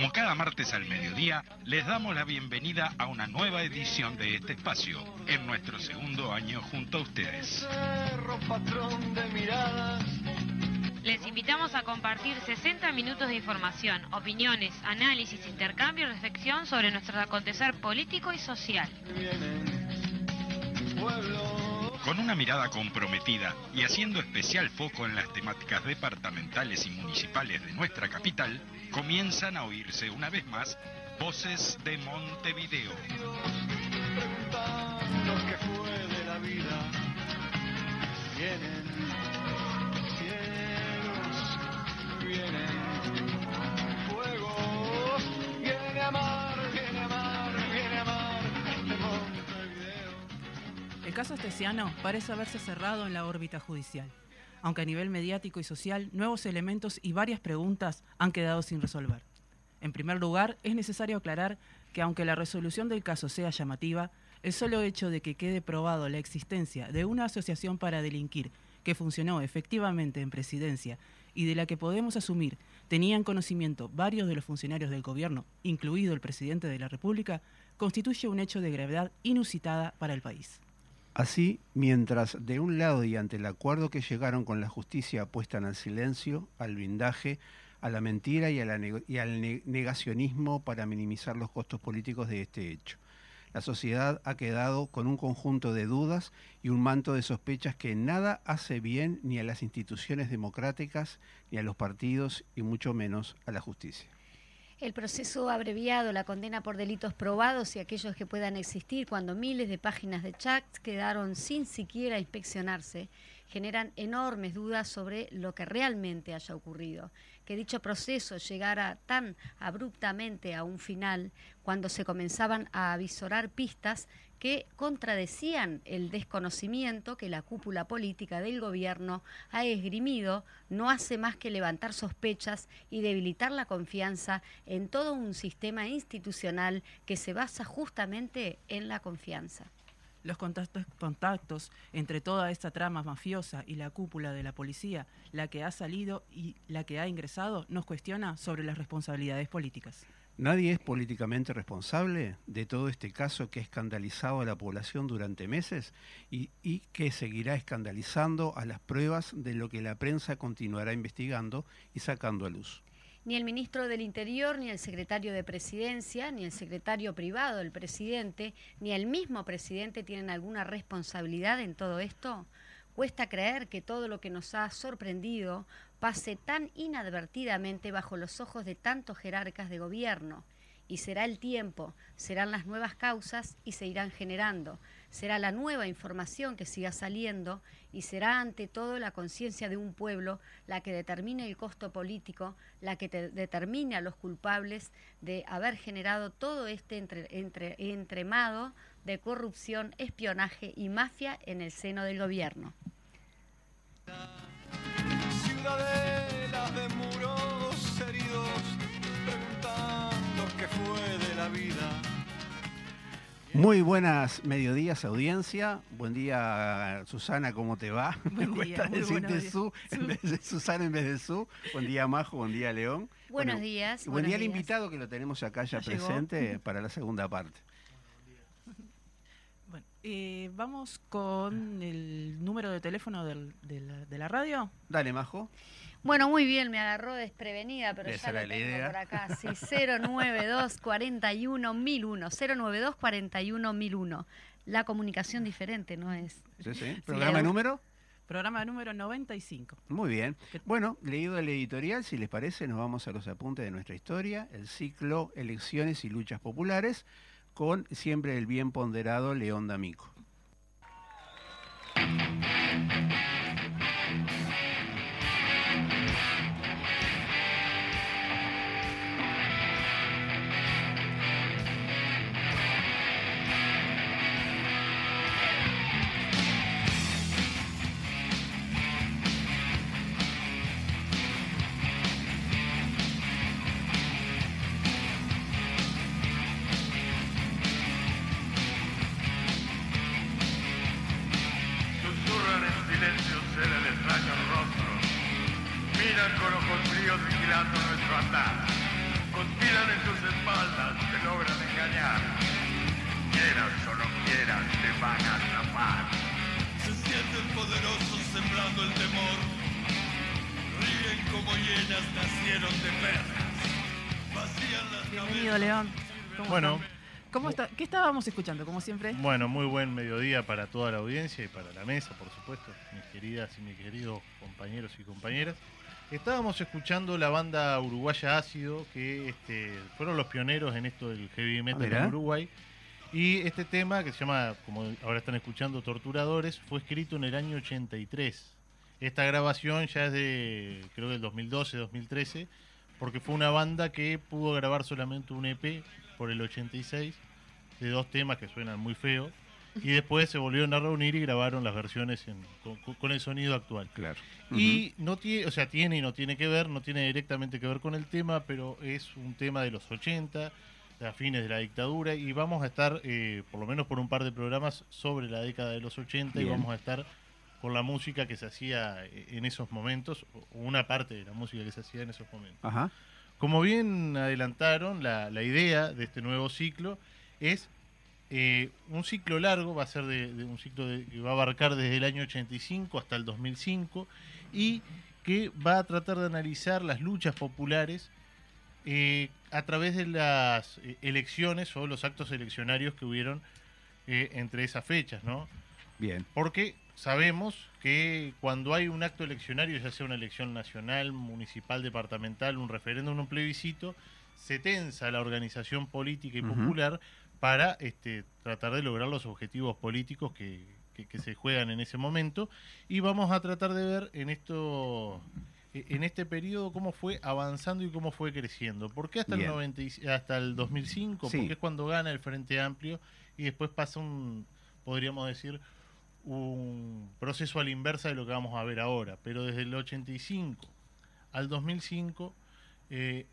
Como cada martes al mediodía, les damos la bienvenida a una nueva edición de este espacio, en nuestro segundo año junto a ustedes. Les invitamos a compartir 60 minutos de información, opiniones, análisis, intercambio y reflexión sobre nuestro acontecer político y social. Con una mirada comprometida y haciendo especial foco en las temáticas departamentales y municipales de nuestra capital, comienzan a oírse una vez más voces de Montevideo. que fue de la vida. Vienen cielos, vienen fuegos, viene a mar, viene a mar, viene a mar de Montevideo. El caso Estesiano parece haberse cerrado en la órbita judicial, aunque a nivel mediático y social nuevos elementos y varias preguntas han quedado sin resolver. En primer lugar, es necesario aclarar que aunque la resolución del caso sea llamativa, el solo hecho de que quede probado la existencia de una asociación para delinquir que funcionó efectivamente en presidencia y de la que podemos asumir tenían conocimiento varios de los funcionarios del gobierno, incluido el presidente de la República, constituye un hecho de gravedad inusitada para el país. Así, mientras de un lado y ante el acuerdo que llegaron con la justicia apuestan al silencio, al blindaje, a la mentira y, al ne- negacionismo para minimizar los costos políticos de este hecho. La sociedad ha quedado con un conjunto de dudas y un manto de sospechas que nada hace bien ni a las instituciones democráticas, ni a los partidos y mucho menos a la justicia. El proceso abreviado, la condena por delitos probados y aquellos que puedan existir cuando miles de páginas de chats quedaron sin siquiera inspeccionarse, generan enormes dudas sobre lo que realmente haya ocurrido. Que dicho proceso llegara tan abruptamente a un final cuando se comenzaban a avisorar pistas que contradecían el desconocimiento que la cúpula política del gobierno ha esgrimido, no hace más que levantar sospechas y debilitar la confianza en todo un sistema institucional que se basa justamente en la confianza. Los contactos, entre toda esta trama mafiosa y la cúpula de la policía, la que ha salido y la que ha ingresado, nos cuestiona sobre las responsabilidades políticas. Nadie es políticamente responsable de todo este caso que ha escandalizado a la población durante meses y, que seguirá escandalizando a las pruebas de lo que la prensa continuará investigando y sacando a luz. Ni el ministro del Interior, ni el secretario de Presidencia, ni el secretario privado del presidente, ni el mismo presidente tienen alguna responsabilidad en todo esto. Cuesta creer que todo lo que nos ha sorprendido pase tan inadvertidamente bajo los ojos de tantos jerarcas de gobierno. Y será el tiempo, serán las nuevas causas y se irán generando. Será la nueva información que siga saliendo y será ante todo la conciencia de un pueblo la que determine el costo político, la que te- determine a los culpables de haber generado todo este entre, entre- entremado de corrupción, espionaje y mafia en el seno del gobierno. Ciudadelas de muros heridos, preguntando qué fue de la vida. Muy buenas mediodías, audiencia. Buen día, Susana, ¿cómo te va? Me Buen día, cuesta decirte su, en vez de Susana en vez de su. Buen día, Majo, buen día, León. Buenos Bueno, días, y Buen buenos día al invitado que lo tenemos acá ya, llegó. presente para la segunda parte. Eh, vamos con el número de teléfono del- de, la, de la radio. Dale, Majo. Bueno, muy bien, me agarró desprevenida, pero Esa ya lo la tengo idea. por acá. Sí, 092 41 1001. 092 41 1001. La comunicación diferente, ¿no es? Sí, sí. ¿Programa número? Programa número 95. Muy bien. ¿Qué- Bueno, leído el editorial, si les parece, nos vamos a los apuntes de nuestra historia, el ciclo Elecciones y Luchas Populares, con siempre el bien ponderado León D'Amico. ¿Cómo está? ¿Qué estábamos escuchando, como siempre? Bueno, muy buen mediodía para toda la audiencia y para la mesa, por supuesto, mis queridas y mis queridos compañeros y compañeras. Estábamos escuchando la banda uruguaya Ácido, que este, fueron los pioneros en esto del heavy metal mirá. en Uruguay. Y este tema, que se llama, como ahora están escuchando, Torturadores, fue escrito en el año 83. Esta grabación ya es de, creo, del 2012, 2013, porque fue una banda que pudo grabar solamente un EP por el 86 de dos temas que suenan muy feos y después se volvieron a reunir y grabaron las versiones en- con, con el sonido actual. Claro. Y no tiene, o sea, tiene y no tiene que ver, no tiene directamente que ver con el tema, pero es un tema de los 80, de a fines de la dictadura, y vamos a estar, eh, por lo menos por un par de programas, sobre la década de los 80 y vamos a estar con la música que se hacía eh, en esos momentos, o una parte de la música que se hacía en esos momentos. Ajá. Como bien adelantaron, la, la idea de este nuevo ciclo es eh, un ciclo largo, va a ser de, de un ciclo de- que va a abarcar desde el año 85 hasta el 2005 y que va a tratar de analizar las luchas populares eh, a través de las eh, elecciones o los actos eleccionarios que hubieron eh, entre esas fechas, ¿no? Bien. Porque sabemos que cuando hay un acto eleccionario, ya sea una elección nacional, municipal, departamental, un referéndum, un plebiscito, se tensa la organización política y popular para este, tratar de lograr los objetivos políticos que, que- que se juegan en ese momento. Y vamos a tratar de ver en esto en este periodo cómo fue avanzando y cómo fue creciendo. ¿Por qué hasta el, Bien. 90 y- hasta el 2005? Sí. Porque es cuando gana el Frente Amplio y después pasa un, podríamos decir, un proceso a la inversa de lo que vamos a ver ahora. Pero desde el 85 al 2005, eh,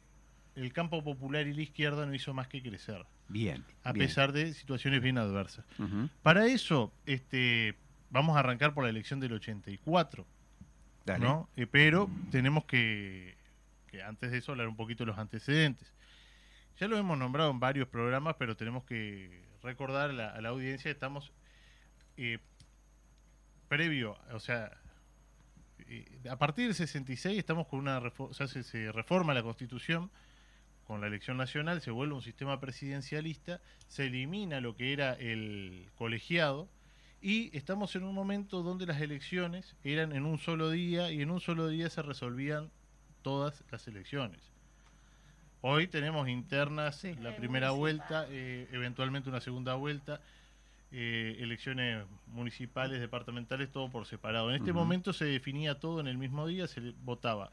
el campo popular y la izquierda no hizo más que crecer, Bien. a bien. pesar de situaciones bien adversas. Para eso, este, vamos a arrancar por la elección del 84. Dale. ¿no? Eh, pero tenemos que, que antes de eso hablar un poquito de los antecedentes. Ya lo hemos nombrado en varios programas, pero tenemos que recordar a la, a la audiencia, estamos eh, previo, o sea, eh, a partir del 66 estamos con una reforma, o sea, se, se reforma la constitución con la elección nacional, se vuelve un sistema presidencialista, se elimina lo que era el colegiado, y estamos en un momento donde las elecciones eran en un solo día y en un solo día se resolvían todas las elecciones. Hoy tenemos internas Sí. la primera vuelta, eh, eventualmente una segunda vuelta, eh, elecciones municipales, departamentales, todo por separado. En este momento se definía todo en el mismo día, se votaba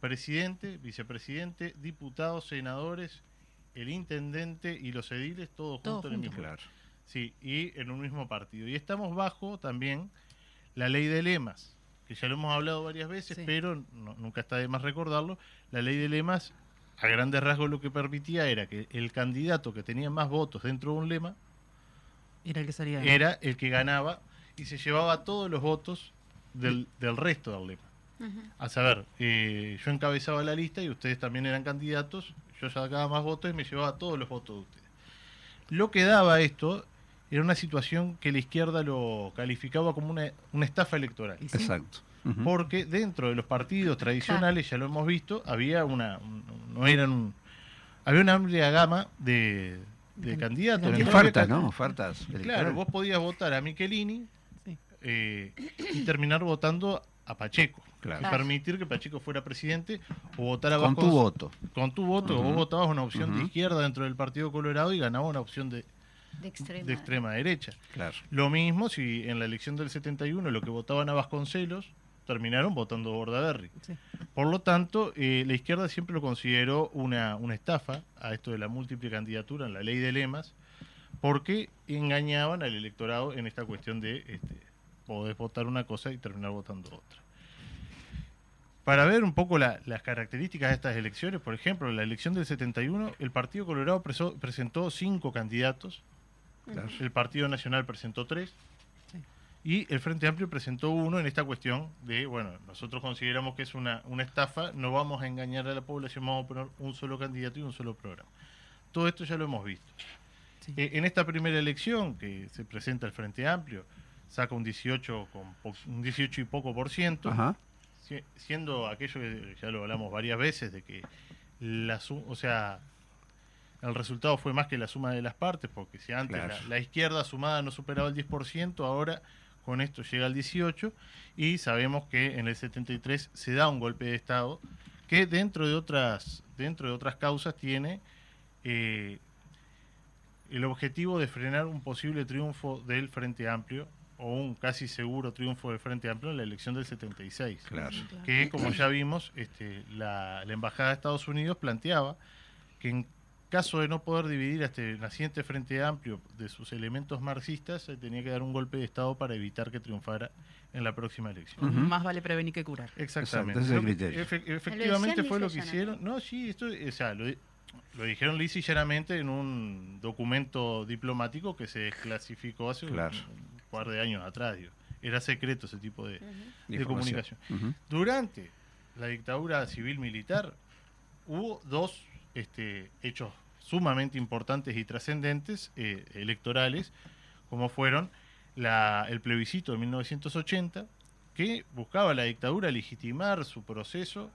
presidente, vicepresidente, diputados, senadores, el intendente y los ediles, todos Todo juntos en el mismo Claro. Sí, y en un mismo partido. Y estamos bajo también la ley de lemas, que ya lo hemos hablado varias veces, Sí. pero no- nunca está de más recordarlo. La ley de lemas, a grandes rasgos, lo que permitía era que el candidato que tenía más votos dentro de un lema Era el que salía. era el que ganaba y se llevaba todos los votos del, del resto del lema. A saber, eh, yo encabezaba la lista y ustedes también eran candidatos, yo sacaba más votos y me llevaba todos los votos de ustedes. Lo que daba esto era una situación que la izquierda lo calificaba como una, una estafa electoral. Sí, Exacto. Porque dentro de los partidos tradicionales, ya lo hemos visto, había una, un- no eran un- había una amplia gama de, de candidatos. Y ofertas, ¿no? Ofertas. Claro, vos podías votar a Michelini Sí. eh, y terminar votando a Pacheco. Claro. Y permitir que Pacheco fuera presidente o votar a Con tu voto. Con tu voto, Ujú. vos votabas una opción de izquierda dentro del Partido Colorado y ganaba una opción de, de extrema. de extrema derecha. Claro. Lo mismo si en la elección del 71 lo que votaban a Vasconcelos terminaron votando a Bordaberry. sí. Por lo tanto, eh, la izquierda siempre lo consideró una, una estafa a esto de la múltiple candidatura en la ley de lemas, porque engañaban al electorado en esta cuestión de este, podés votar una cosa y terminar votando otra. Para ver un poco la- las características de estas elecciones, por ejemplo, en la elección del 71, el Partido Colorado preso- presentó cinco candidatos, Claro. el Partido Nacional presentó tres, Sí. Y el Frente Amplio presentó uno en esta cuestión de, bueno, nosotros consideramos que es una, una estafa, no vamos a engañar a la población, vamos a poner un solo candidato y un solo programa. Todo esto ya lo hemos visto. Sí. Eh, en esta primera elección que se presenta el Frente Amplio, saca un 18, con un 18 y poco por ciento, Ajá. Si- siendo aquello que ya lo hablamos varias veces, de que la o sea, el resultado fue más que la suma de las partes, porque si antes Claro. la, la izquierda sumada no superaba el 10%, ahora con esto llega al 18%, y sabemos que en el 73 se da un golpe de Estado, que dentro de otras, dentro de otras causas tiene eh, el objetivo de frenar un posible triunfo del Frente Amplio, o un casi seguro triunfo del Frente Amplio en la elección del 76 Claro. que como ya vimos, este, la, la Embajada de Estados Unidos planteaba que en caso de no poder dividir a este naciente Frente Amplio de sus elementos marxistas, se tenía que dar un golpe de Estado para evitar que triunfara en la próxima elección. Más vale prevenir que curar. Exactamente. Exacto, ese es el Lo que- criterio. efe- efectivamente Lo fue lo que hicieron. No, sí, esto, o sea, lo, di- lo dijeron lisa y llanamente en un documento diplomático que se desclasificó hace un- Claro. un par de años atrás. digo. Era secreto ese tipo de, comunicación. Durante la dictadura civil-militar hubo dos este, hechos sumamente importantes y trascendentes eh, electorales, como fueron la- el plebiscito de 1980, que buscaba la dictadura legitimar su proceso,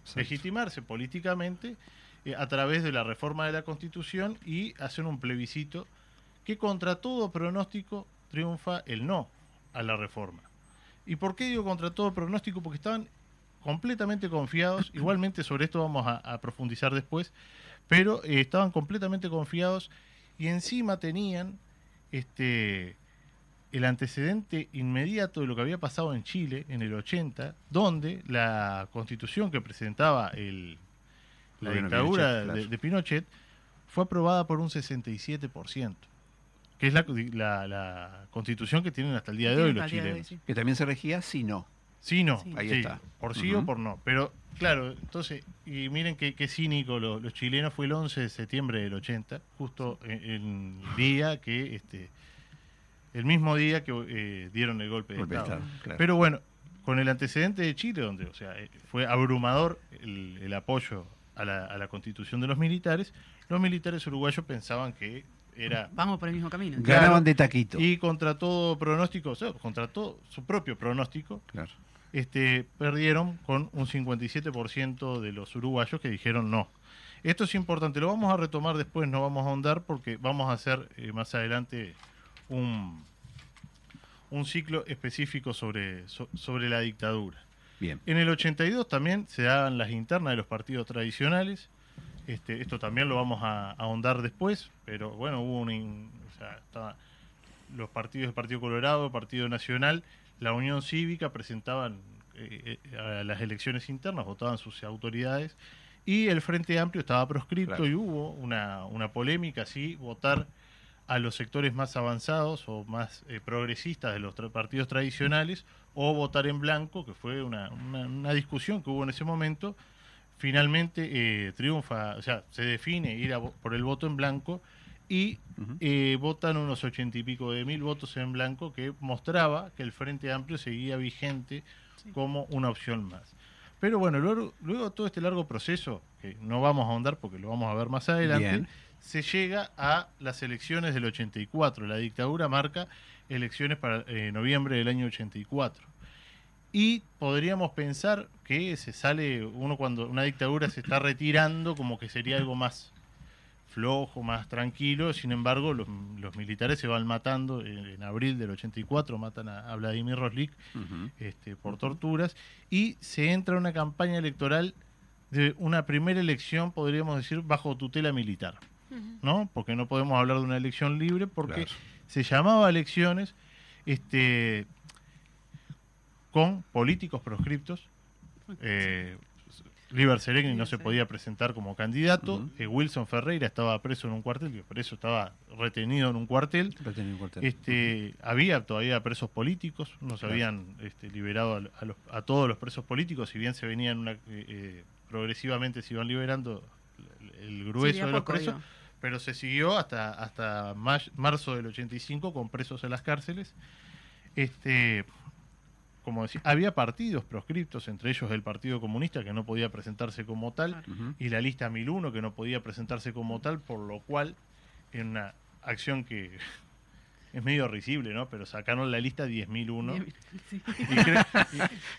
Exacto. legitimarse políticamente eh, a través de la reforma de la Constitución y hacer un plebiscito que contra todo pronóstico triunfa el no a la reforma. ¿Y por qué digo contra todo pronóstico? Porque estaban completamente confiados, igualmente sobre esto vamos a, a profundizar después, pero eh, estaban completamente confiados y encima tenían este el antecedente inmediato de lo que había pasado en Chile en el 80, donde la constitución que presentaba el, la dictadura Pinochet, claro. de, de Pinochet fue aprobada por un 67%, que es la, la- la constitución que tienen hasta el día de hoy los hoy, chilenos. sí. Que también se regía si no. Sí, no. Sí. Ahí sí, está. Por sí o por no. Pero, claro, entonces, y miren qué, qué cínico lo- los chilenos fue el 11 de septiembre del 80, justo en en el día que, este, el mismo día que eh, dieron el golpe de Golpe de Estado. Estado, claro. Pero bueno, con el antecedente de Chile, donde, o sea, eh, fue abrumador el, el apoyo a la, a la constitución de los militares, los militares uruguayos pensaban que era Vamos por el mismo camino. Claro. Ganaban de taquito. y contra todo pronóstico, o sea, contra todo su propio pronóstico, Claro. este, perdieron con un 57% de los uruguayos que dijeron no. Esto es importante, lo vamos a retomar después, no vamos a ahondar porque vamos a hacer eh, más adelante un, un ciclo específico sobre, so- sobre la dictadura. Bien. En el 82 también se daban las internas de los partidos tradicionales. Este, esto también lo vamos a, a ahondar después, pero bueno, hubo un... o sea, los partidos, el Partido Colorado, el Partido Nacional, la Unión Cívica presentaban eh, eh, a las elecciones internas, votaban sus autoridades, y el Frente Amplio estaba proscripto Claro. y hubo una, una polémica, sí, votar a los sectores más avanzados o más eh, progresistas de los tra- partidos tradicionales o votar en blanco, que fue una, una- una discusión que hubo en ese momento. Finalmente eh, triunfa, o sea, se define ir a vo- por el voto en blanco y eh, votan unos ochenta y pico de mil votos en blanco que mostraba que el Frente Amplio seguía vigente como una opción más. Pero bueno, luego, luego de todo este largo proceso, que no vamos a ahondar porque lo vamos a ver más adelante, Bien. se llega a las elecciones del 84. La dictadura marca elecciones para eh, noviembre del año 84. Y podríamos pensar que se sale, uno cuando una dictadura se está retirando, como que sería algo más flojo, más tranquilo. Sin embargo, los, los militares se van matando. En, en abril del 84 matan a, a Vladimir Roslik este, por torturas. Y se entra a una campaña electoral de una primera elección, podríamos decir, bajo tutela militar. ¿no? Porque no podemos hablar de una elección libre porque Claro. se llamaba elecciones este, con políticos proscriptos. Eh, Liber Seregni no se podía presentar como candidato. Eh, Wilson Ferreira estaba preso en un cuartel, que preso estaba retenido en un cuartel. Retenido en cuartel. Este, había todavía presos políticos, no se Claro. habían este, liberado a, a los- a todos los presos políticos, si bien se venían una, eh, eh, progresivamente se iban liberando el, grueso Sí, de los poco, presos, digo. pero se siguió hasta, hasta ma- marzo del 85 con presos en las cárceles. este, como decía, había partidos proscriptos, entre ellos el Partido Comunista, que no podía presentarse como tal, y la lista 1001, que no podía presentarse como tal, por lo cual, en una acción que es medio risible, ¿no? Pero sacaron la lista 10.001. Sí.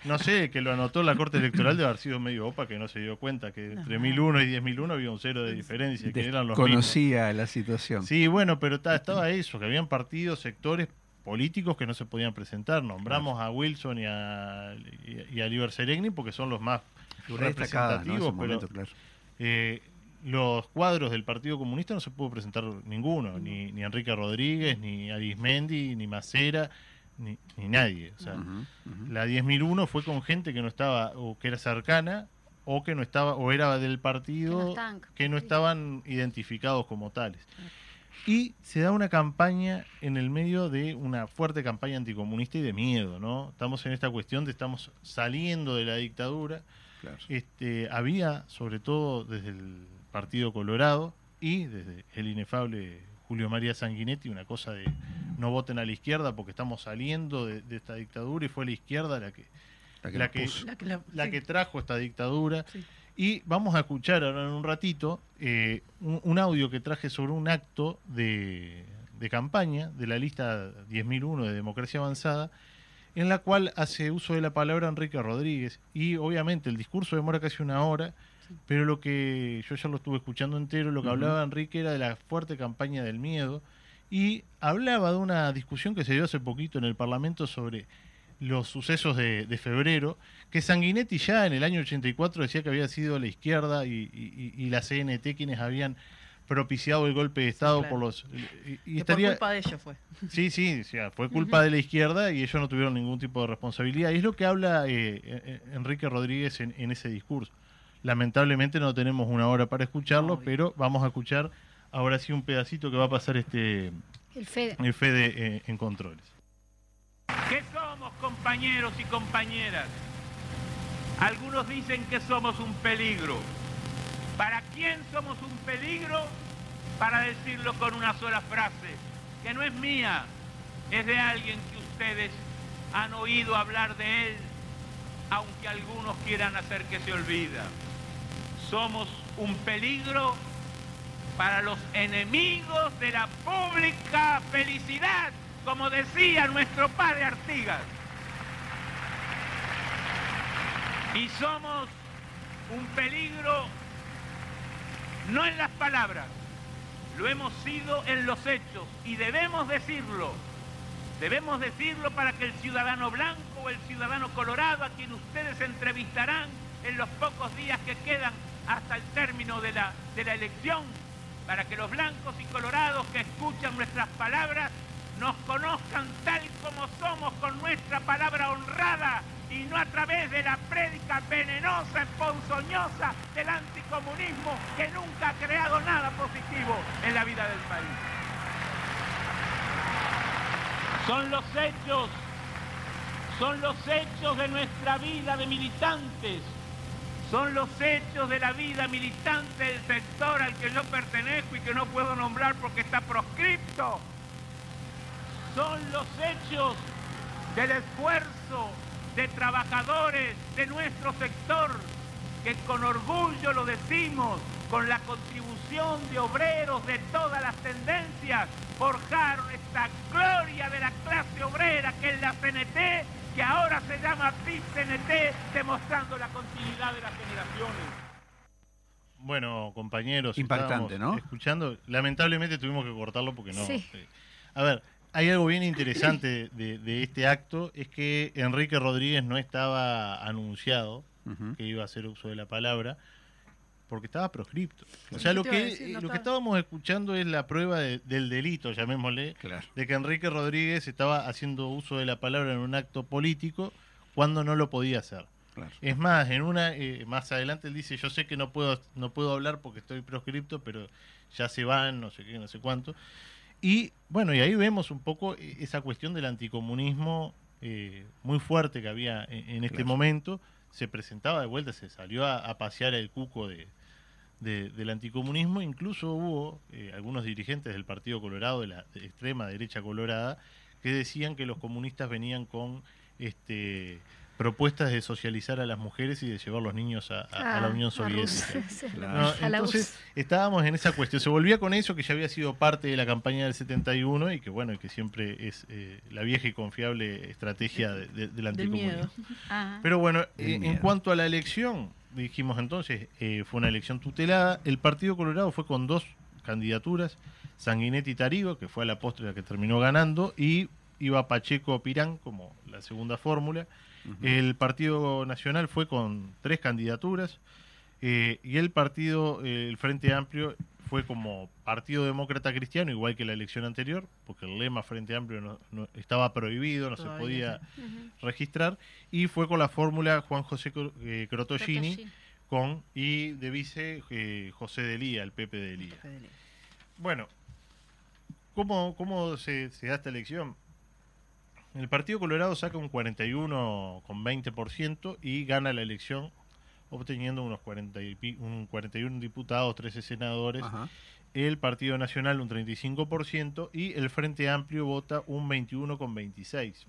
Y no sé, que lo anotó la Corte Electoral de haber sido medio opa, que no se dio cuenta que entre Ajá. 1001 y 10.001 había un cero de diferencia, que eran los mismos. Conocía la situación. Sí, bueno, pero ta- estaba eso, que habían partidos, sectores políticos que no se podían presentar. Nombramos a Wilson y a, y, y a Liber Seregni porque son los más representativos, ese pero momento, claro. eh, los cuadros del Partido Comunista no se pudo presentar ninguno, ni, ni Enrique Rodríguez, ni Arismendi, ni Macera, ni, ni nadie. O sea, Ujú, ujú. la 10.001 fue con gente que no estaba, o que era cercana, o que no estaba, o era del Que no partido, que no estaban identificados como tales. Y se da una campaña en el medio de una fuerte campaña anticomunista y de miedo, ¿no? Estamos en esta cuestión de estamos saliendo de la dictadura. Claro. Este, había, sobre todo desde el Partido Colorado y desde el inefable Julio María Sanguinetti, una cosa de no voten a la izquierda porque estamos saliendo de, de esta dictadura y fue la izquierda la que, La que la que- puso. La que, la- la sí. que trajo esta dictadura. Sí. Y vamos a escuchar ahora en un ratito eh, un, un audio que traje sobre un acto de, de campaña de la lista 10.001 de Democracia Avanzada, en la cual hace uso de la palabra Enrique Rodríguez. Y obviamente el discurso demora casi una hora, pero lo que yo ya lo estuve escuchando entero, lo que hablaba Enrique era de la fuerte campaña del miedo. Y hablaba de una discusión que se dio hace poquito en el Parlamento sobre los sucesos de, de febrero, que Sanguinetti ya en el año 84 decía que había sido la izquierda y, y- y la CNT quienes habían propiciado el golpe de Estado claro. por los... Y, y por estaría, culpa de ellos fue. Sí, sí, fue culpa de la izquierda y ellos no tuvieron ningún tipo de responsabilidad. Y es lo que habla eh, eh, Enrique Rodríguez en, en ese discurso. Lamentablemente no tenemos una hora para escucharlo, Obvio. pero vamos a escuchar ahora sí un pedacito que va a pasar este El Fede. el Fede eh, en controles. ¿Qué somos compañeros y compañeras? Algunos dicen que somos un peligro. ¿Para quién somos un peligro? Para decirlo con una sola frase, que no es mía, es de alguien que ustedes han oído hablar de él, aunque algunos quieran hacer que se olvida. Somos un peligro para los enemigos de la pública felicidad, como decía nuestro padre Artigas. Y somos un peligro no en las palabras, lo hemos sido en los hechos y debemos decirlo. Debemos decirlo para que el ciudadano blanco o el ciudadano colorado a quien ustedes entrevistarán en los pocos días que quedan hasta el término de la, de la elección, para que los blancos y colorados que escuchan nuestras palabras nos conozcan tal como somos con nuestra palabra honrada y no a través de la prédica venenosa, ponzoñosa del anticomunismo que nunca ha creado nada positivo en la vida del país. Son los hechos, son los hechos de nuestra vida de militantes, son los hechos de la vida militante del sector al que yo pertenezco y que no puedo nombrar porque está proscripto. Son los hechos del esfuerzo de trabajadores de nuestro sector que con orgullo lo decimos, con la contribución de obreros de todas las tendencias, forjaron esta gloria de la clase obrera que es la CNT, que ahora se llama PIB-CNT, demostrando la continuidad de las generaciones. Bueno, compañeros, Impactante, ¿no? Escuchando, lamentablemente tuvimos que cortarlo porque no. Sí. eh, A ver, hay algo bien interesante de, de este acto, es que Enrique Rodríguez no estaba anunciado que iba a hacer uso de la palabra porque estaba proscripto. O sea, lo que, decir, no lo que estábamos escuchando es la prueba de- del delito, llamémosle, Claro. de que Enrique Rodríguez estaba haciendo uso de la palabra en un acto político cuando no lo podía hacer. Claro. Es más, en una eh, más adelante él dice, yo sé que no puedo no puedo hablar porque estoy proscripto, pero ya se van, no sé qué, no sé cuánto. Y bueno, y ahí vemos un poco eh, esa cuestión del anticomunismo eh, muy fuerte que había en, en este Claro. momento. Se presentaba de vuelta, se salió a, a pasear el cuco de, de- del anticomunismo. Incluso hubo eh, algunos dirigentes del Partido Colorado, de la de extrema derecha colorada, que decían que los comunistas venían con este propuestas de socializar a las mujeres y de llevar los niños a, a- a la Ah, Unión a Soviética. No, A entonces estábamos en esa cuestión. Se volvía con eso que ya había sido parte de la campaña del 71 y que bueno, y que siempre es eh, la vieja y confiable estrategia de- de- del anticomunismo. Ajá. Pero bueno, eh, en cuanto a la elección, dijimos entonces, eh, fue una elección tutelada. El Partido Colorado fue con dos candidaturas, Sanguinetti Tarigo, que fue a la postre la que terminó ganando, y iba Pacheco Pirán como la segunda fórmula. El Partido Nacional fue con tres candidaturas eh, y el partido, eh, el Frente Amplio, fue como Partido Demócrata Cristiano, igual que la elección anterior, porque el lema Frente Amplio no- no- estaba prohibido, no se podía registrar, y fue con la fórmula Juan José eh, Crotogini, Crotogini. con y de vice eh, José de Lía, el Pepe de Lía. Bueno, ¿cómo, cómo se, se da esta elección? El Partido Colorado saca un 41,20% y gana la elección obteniendo unos 40 y pi- un 41 diputados, 13 senadores. Ajá. El Partido Nacional un 35% y el Frente Amplio vota un 21,26%.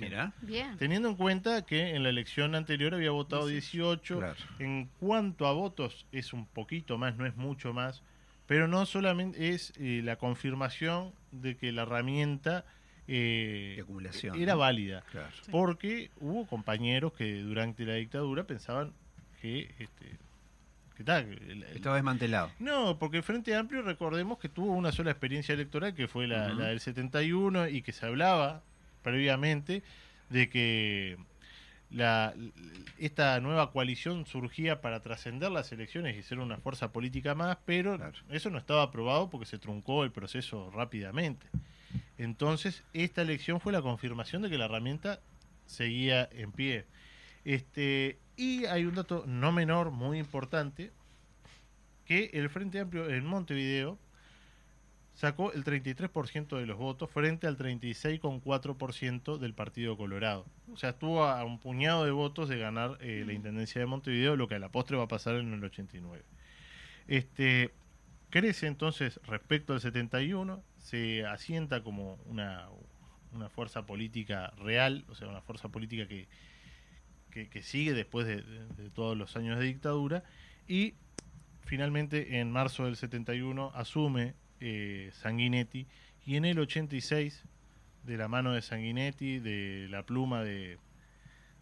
Mirá. Bien. Teniendo en cuenta que en la elección anterior había votado 18, Claro. en cuanto a votos es un poquito más, no es mucho más, pero no solamente es eh, la confirmación de que la herramienta eh, acumulación, era ¿no? válida, Claro. porque hubo compañeros que durante la dictadura pensaban que, este, que tal, que el- Estaba desmantelado. no, porque el Frente Amplio, recordemos que tuvo una sola experiencia electoral, que fue la, Ujú. la del 71, y que se hablaba previamente de que la, esta nueva coalición surgía para trascender las elecciones y ser una fuerza política más, pero Claro. eso no estaba aprobado porque se truncó el proceso rápidamente. Entonces, esta elección fue la confirmación de que la herramienta seguía en pie. Este, y hay un dato no menor, muy importante, que el Frente Amplio en Montevideo sacó el 33% de los votos frente al 36,4% del Partido Colorado. O sea, estuvo a un puñado de votos de ganar eh, la Intendencia de Montevideo, lo que a la postre va a pasar en el 89. Este, crece entonces respecto al 71, se asienta como una, una fuerza política real, o sea, una fuerza política que, que, sigue después de, todos los años de dictadura, y finalmente en marzo del 71 asume eh, Sanguinetti, y en el 86, de la mano de Sanguinetti, de la pluma de,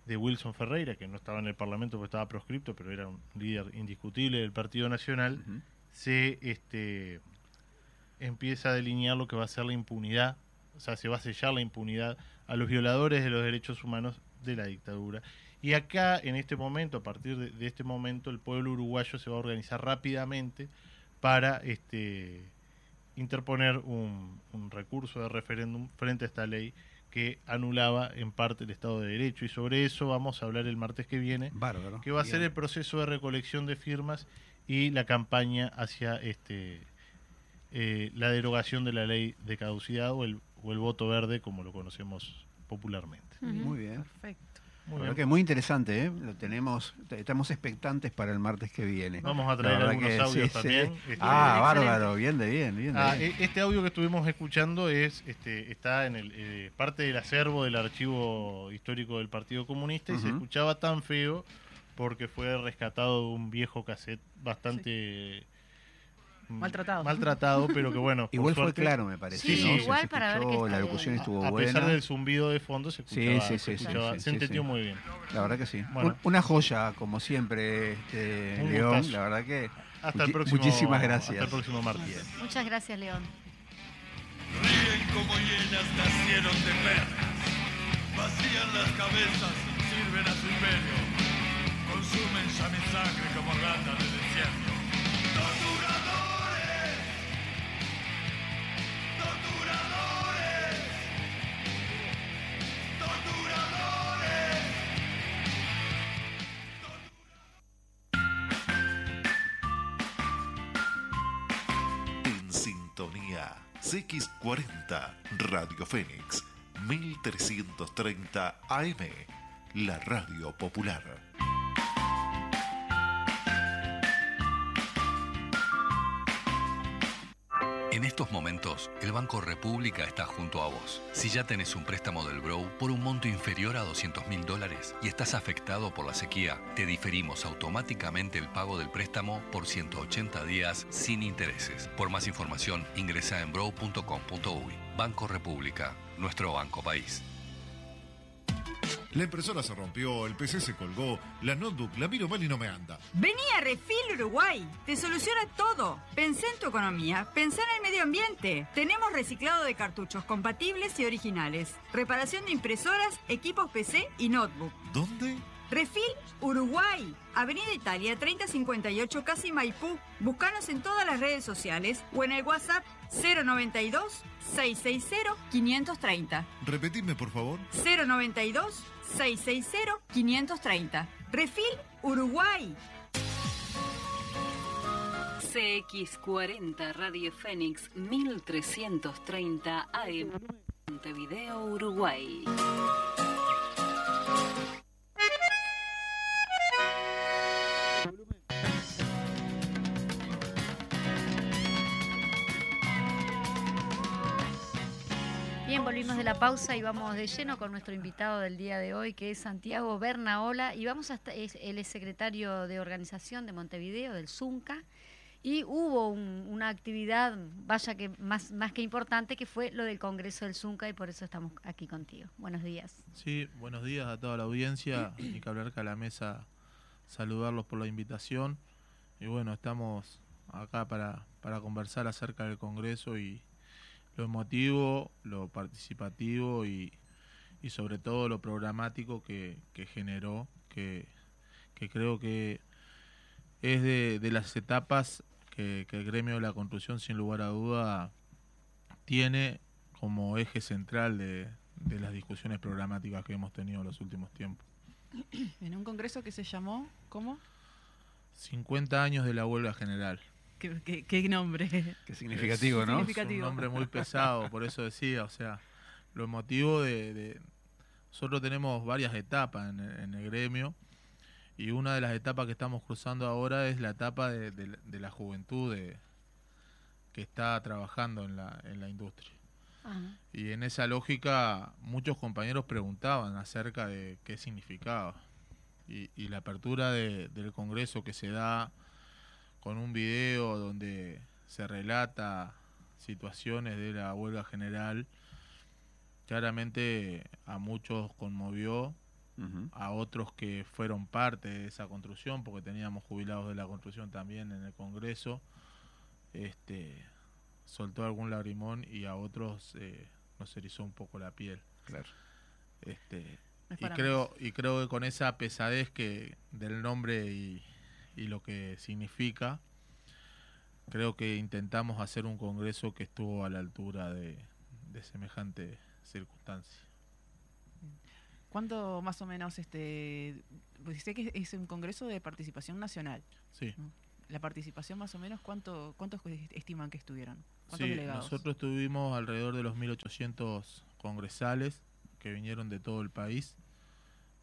de Wilson Ferreira, que no estaba en el Parlamento porque estaba proscripto, pero era un líder indiscutible del Partido Nacional. Se este, empieza a delinear lo que va a ser la impunidad, o sea, se va a sellar la impunidad a los violadores de los derechos humanos de la dictadura. Y acá, en este momento, a partir de, de este momento, el pueblo uruguayo se va a organizar rápidamente para este, interponer un, un recurso de referéndum frente a esta ley que anulaba en parte el Estado de Derecho. Y sobre eso vamos a hablar el martes que viene Bárbaro. que va a ser el proceso de recolección de firmas y la campaña hacia este eh, la derogación de la ley de caducidad o el, o el voto verde como lo conocemos popularmente. Muy bien. Perfecto. Muy bien. que muy interesante, ¿eh? Lo tenemos, te- estamos expectantes para el martes que viene. Vamos a traer algunos que audios sí, también. sí. Este, Ah, Excelente. bárbaro, bien de bien, bien de ah, bien. e- este audio que estuvimos escuchando es este, está en el eh, parte del acervo del archivo histórico del Partido Comunista y se escuchaba tan feo porque fue rescatado de un viejo cassette bastante mm, Maltratado. maltratado, pero que bueno, Igual fue suerte- claro, me parece. Sí, Sí, ¿no? sí, Se igual para ver escuchó, que la locución estuvo a buena. pesar del zumbido de fondo se Sí, escuchaba, sí, se, sí, escuchaba- sí, se sí, entendió sí. muy bien. La verdad que sí. Bueno. Un- una joya, como siempre, este, León. gustazo. La verdad que. Hasta el próximo, Muchísimas Hasta gracias. el próximo martes. Muchas gracias, León. Ríen como hienas nacieron de perras. Vacían las cabezas, sirven a su imperio. Consumen ya mi sangre como ratas del desierto. ¡Torturadores! ¡Torturadores! ¡Torturadores! En sintonía CX40 Radio Fénix 1330 AM La Radio Popular En estos momentos, el Banco República está junto a vos. Si ya tenés un préstamo del Brow por un monto inferior a 200 mil dólares y estás afectado por la sequía, te diferimos automáticamente el pago del préstamo por 180 días sin intereses. Por más información, ingresa en brow.com.uy. Banco República, nuestro banco país. La impresora se rompió, el PC se colgó, la notebook la miro mal y no me anda. Vení a Refil Uruguay. Te soluciona todo. Pensá en tu economía. Pensá en el medio ambiente. Tenemos reciclado de cartuchos compatibles y originales. Reparación de impresoras, equipos PC y notebook. ¿Dónde? Refil Uruguay. Avenida Italia 3058 Casi Maipú. Búscanos en todas las redes sociales o en el WhatsApp 092 660 530. Repetime, por favor. 092 660 530. Refil Uruguay. CX40 Radio Fénix 1330 AM Montevideo, Uruguay. La pausa y vamos de lleno con nuestro invitado del día de hoy, que es Santiago Bernaola, y vamos hasta, es, él es secretario de organización de Montevideo, del ZUNCA, y hubo un- una actividad, vaya que más, más que importante, que fue lo del Congreso del ZUNCA, y por eso estamos aquí contigo. Buenos días. Sí, buenos días a toda la audiencia. Ni que hablar a la mesa saludarlos por la invitación. Y bueno, estamos acá para, para conversar acerca del Congreso y lo emotivo, lo participativo y, y sobre todo lo programático que, que generó, que, que creo que es de, de las etapas que, que el gremio de la construcción sin lugar a duda tiene como eje central de, de las discusiones programáticas que hemos tenido en los últimos tiempos. En un congreso que se llamó, ¿cómo? 50 años de la huelga general. ¿Qué, qué- qué nombre? Qué significativo, ¿no? Es un nombre muy pesado, por eso decía, o sea, lo emotivo de... de- nosotros tenemos varias etapas en el, en el gremio y una de las etapas que estamos cruzando ahora es la etapa de, de- de la juventud de- que está trabajando en la, en la industria. Y en esa lógica muchos compañeros preguntaban acerca de qué significaba. Y, y la apertura de- del Congreso que se da con un video donde se relata situaciones de la huelga general, claramente a muchos conmovió, a otros que fueron parte de esa construcción, porque teníamos jubilados de la construcción también en el Congreso, este, soltó algún lagrimón y a otros eh, nos erizó un poco la piel. Claro. Este, Es y creo y creo que con esa pesadez que del nombre y, y lo que significa, creo que intentamos hacer un congreso que estuvo a la altura de, de semejante circunstancia. ¿Cuánto más o menos este pues sé que es un congreso de participación nacional? Sí. La participación más o menos cuánto cuántos estiman que estuvieron? ¿Cuántos Sí, delegados? nosotros tuvimos alrededor de los 1800 congresales que vinieron de todo el país.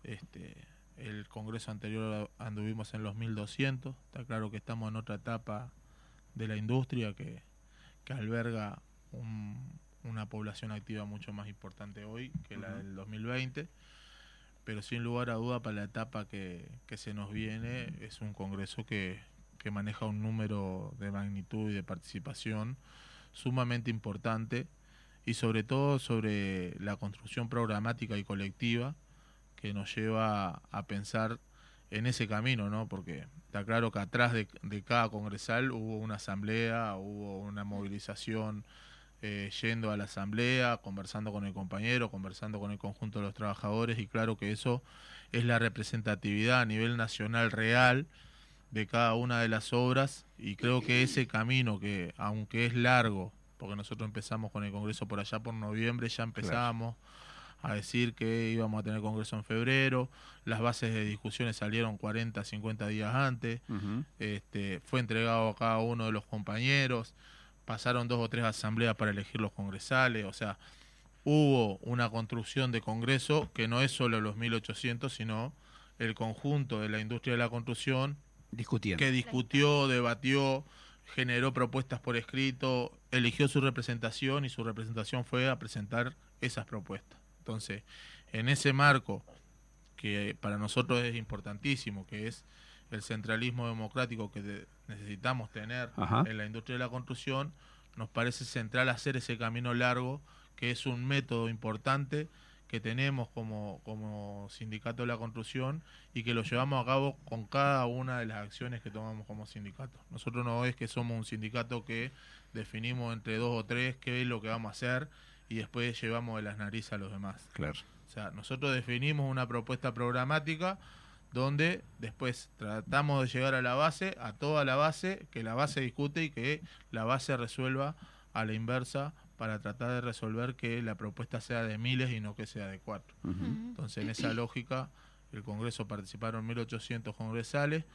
Este, el congreso anterior anduvimos en los 1200. Está claro que estamos en otra etapa de la industria que, que alberga un- una población activa mucho más importante hoy que la del 2020. Pero sin lugar a duda para la etapa que, que se nos viene es un congreso que, que maneja un número de magnitud y de participación sumamente importante y sobre todo sobre la construcción programática y colectiva que nos lleva a pensar en ese camino, ¿no? Porque está claro que atrás de, de cada congresal hubo una asamblea, hubo una movilización eh, yendo a la asamblea, conversando con el compañero, conversando con el conjunto de los trabajadores y claro que eso es la representatividad a nivel nacional real de cada una de las obras y creo que ese camino que aunque es largo, porque nosotros empezamos con el Congreso por allá por noviembre, ya empezábamos a decir que íbamos a tener Congreso en febrero, las bases de discusiones salieron 40, 50 días antes, este, fue entregado a cada uno de los compañeros, pasaron dos o tres asambleas para elegir los congresales, o sea, hubo una construcción de Congreso que no es solo los 1800, sino el conjunto de la industria de la construcción Discutiendo. que discutió, debatió, generó propuestas por escrito, eligió su representación y su representación fue a presentar esas propuestas. Entonces, en ese marco que para nosotros es importantísimo, que es el centralismo democrático que necesitamos tener Ajá. en la industria de la construcción, nos parece central hacer ese camino largo, que es un método importante que tenemos como, como sindicato de la construcción y que lo llevamos a cabo con cada una de las acciones que tomamos como sindicato. Nosotros no es que somos un sindicato que definimos entre dos o tres qué es lo que vamos a hacer y después llevamos de las narices a los demás. Claro. O sea, nosotros definimos una propuesta programática donde después tratamos de llegar a la base, a toda la base, que la base discute y que la base resuelva a la inversa para tratar de resolver que la propuesta sea de miles y no que sea de cuatro. Entonces, en esa lógica, el Congreso participaron 1.800 congresales,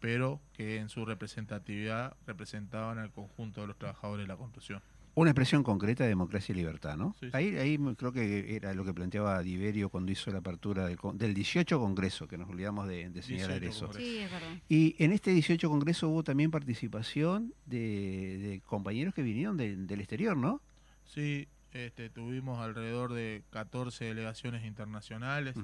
pero que en su representatividad representaban al conjunto de los trabajadores de la construcción. Una expresión concreta de democracia y libertad, ¿no? Sí, sí. Ahí, ahí creo que era lo que planteaba Diverio cuando hizo la apertura del, del 18 Congreso, que nos olvidamos de, de señalar 18 eso. Sí, es verdad. Y en este 18 Congreso hubo también participación de, de compañeros que vinieron de- del exterior, ¿no? Sí, este, tuvimos alrededor de 14 delegaciones internacionales,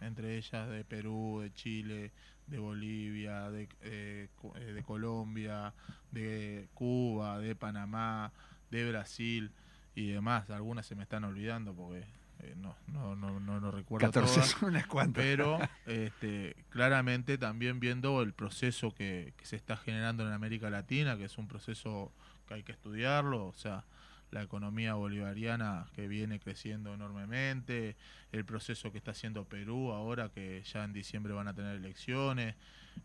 entre ellas de Perú, de Chile, de Bolivia, de, eh, eh, de Colombia, de Cuba, de Panamá, de Brasil y demás. Algunas se me están olvidando porque eh, no, no, no, no, no recuerdo 14 todas, son unas cuantas. Pero este, claramente también viendo el proceso que, que se está generando en América Latina, que es un proceso que hay que estudiarlo, o sea, la economía bolivariana que viene creciendo enormemente, el proceso que está haciendo Perú ahora que ya en diciembre van a tener elecciones,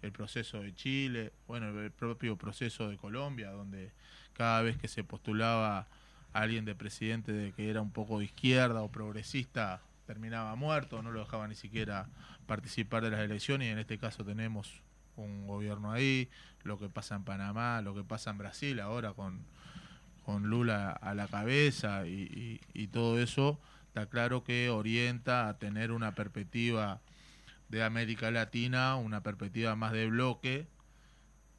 el proceso de Chile, bueno, el propio proceso de Colombia, donde cada vez que se postulaba alguien de presidente de que era un poco de izquierda o progresista, terminaba muerto, no lo dejaba ni siquiera participar de las elecciones y en este caso tenemos un gobierno ahí, lo que pasa en Panamá, lo que pasa en Brasil ahora con, con Lula a la cabeza y, y- y todo eso, está claro que orienta a tener una perspectiva de América Latina, una perspectiva más de bloque,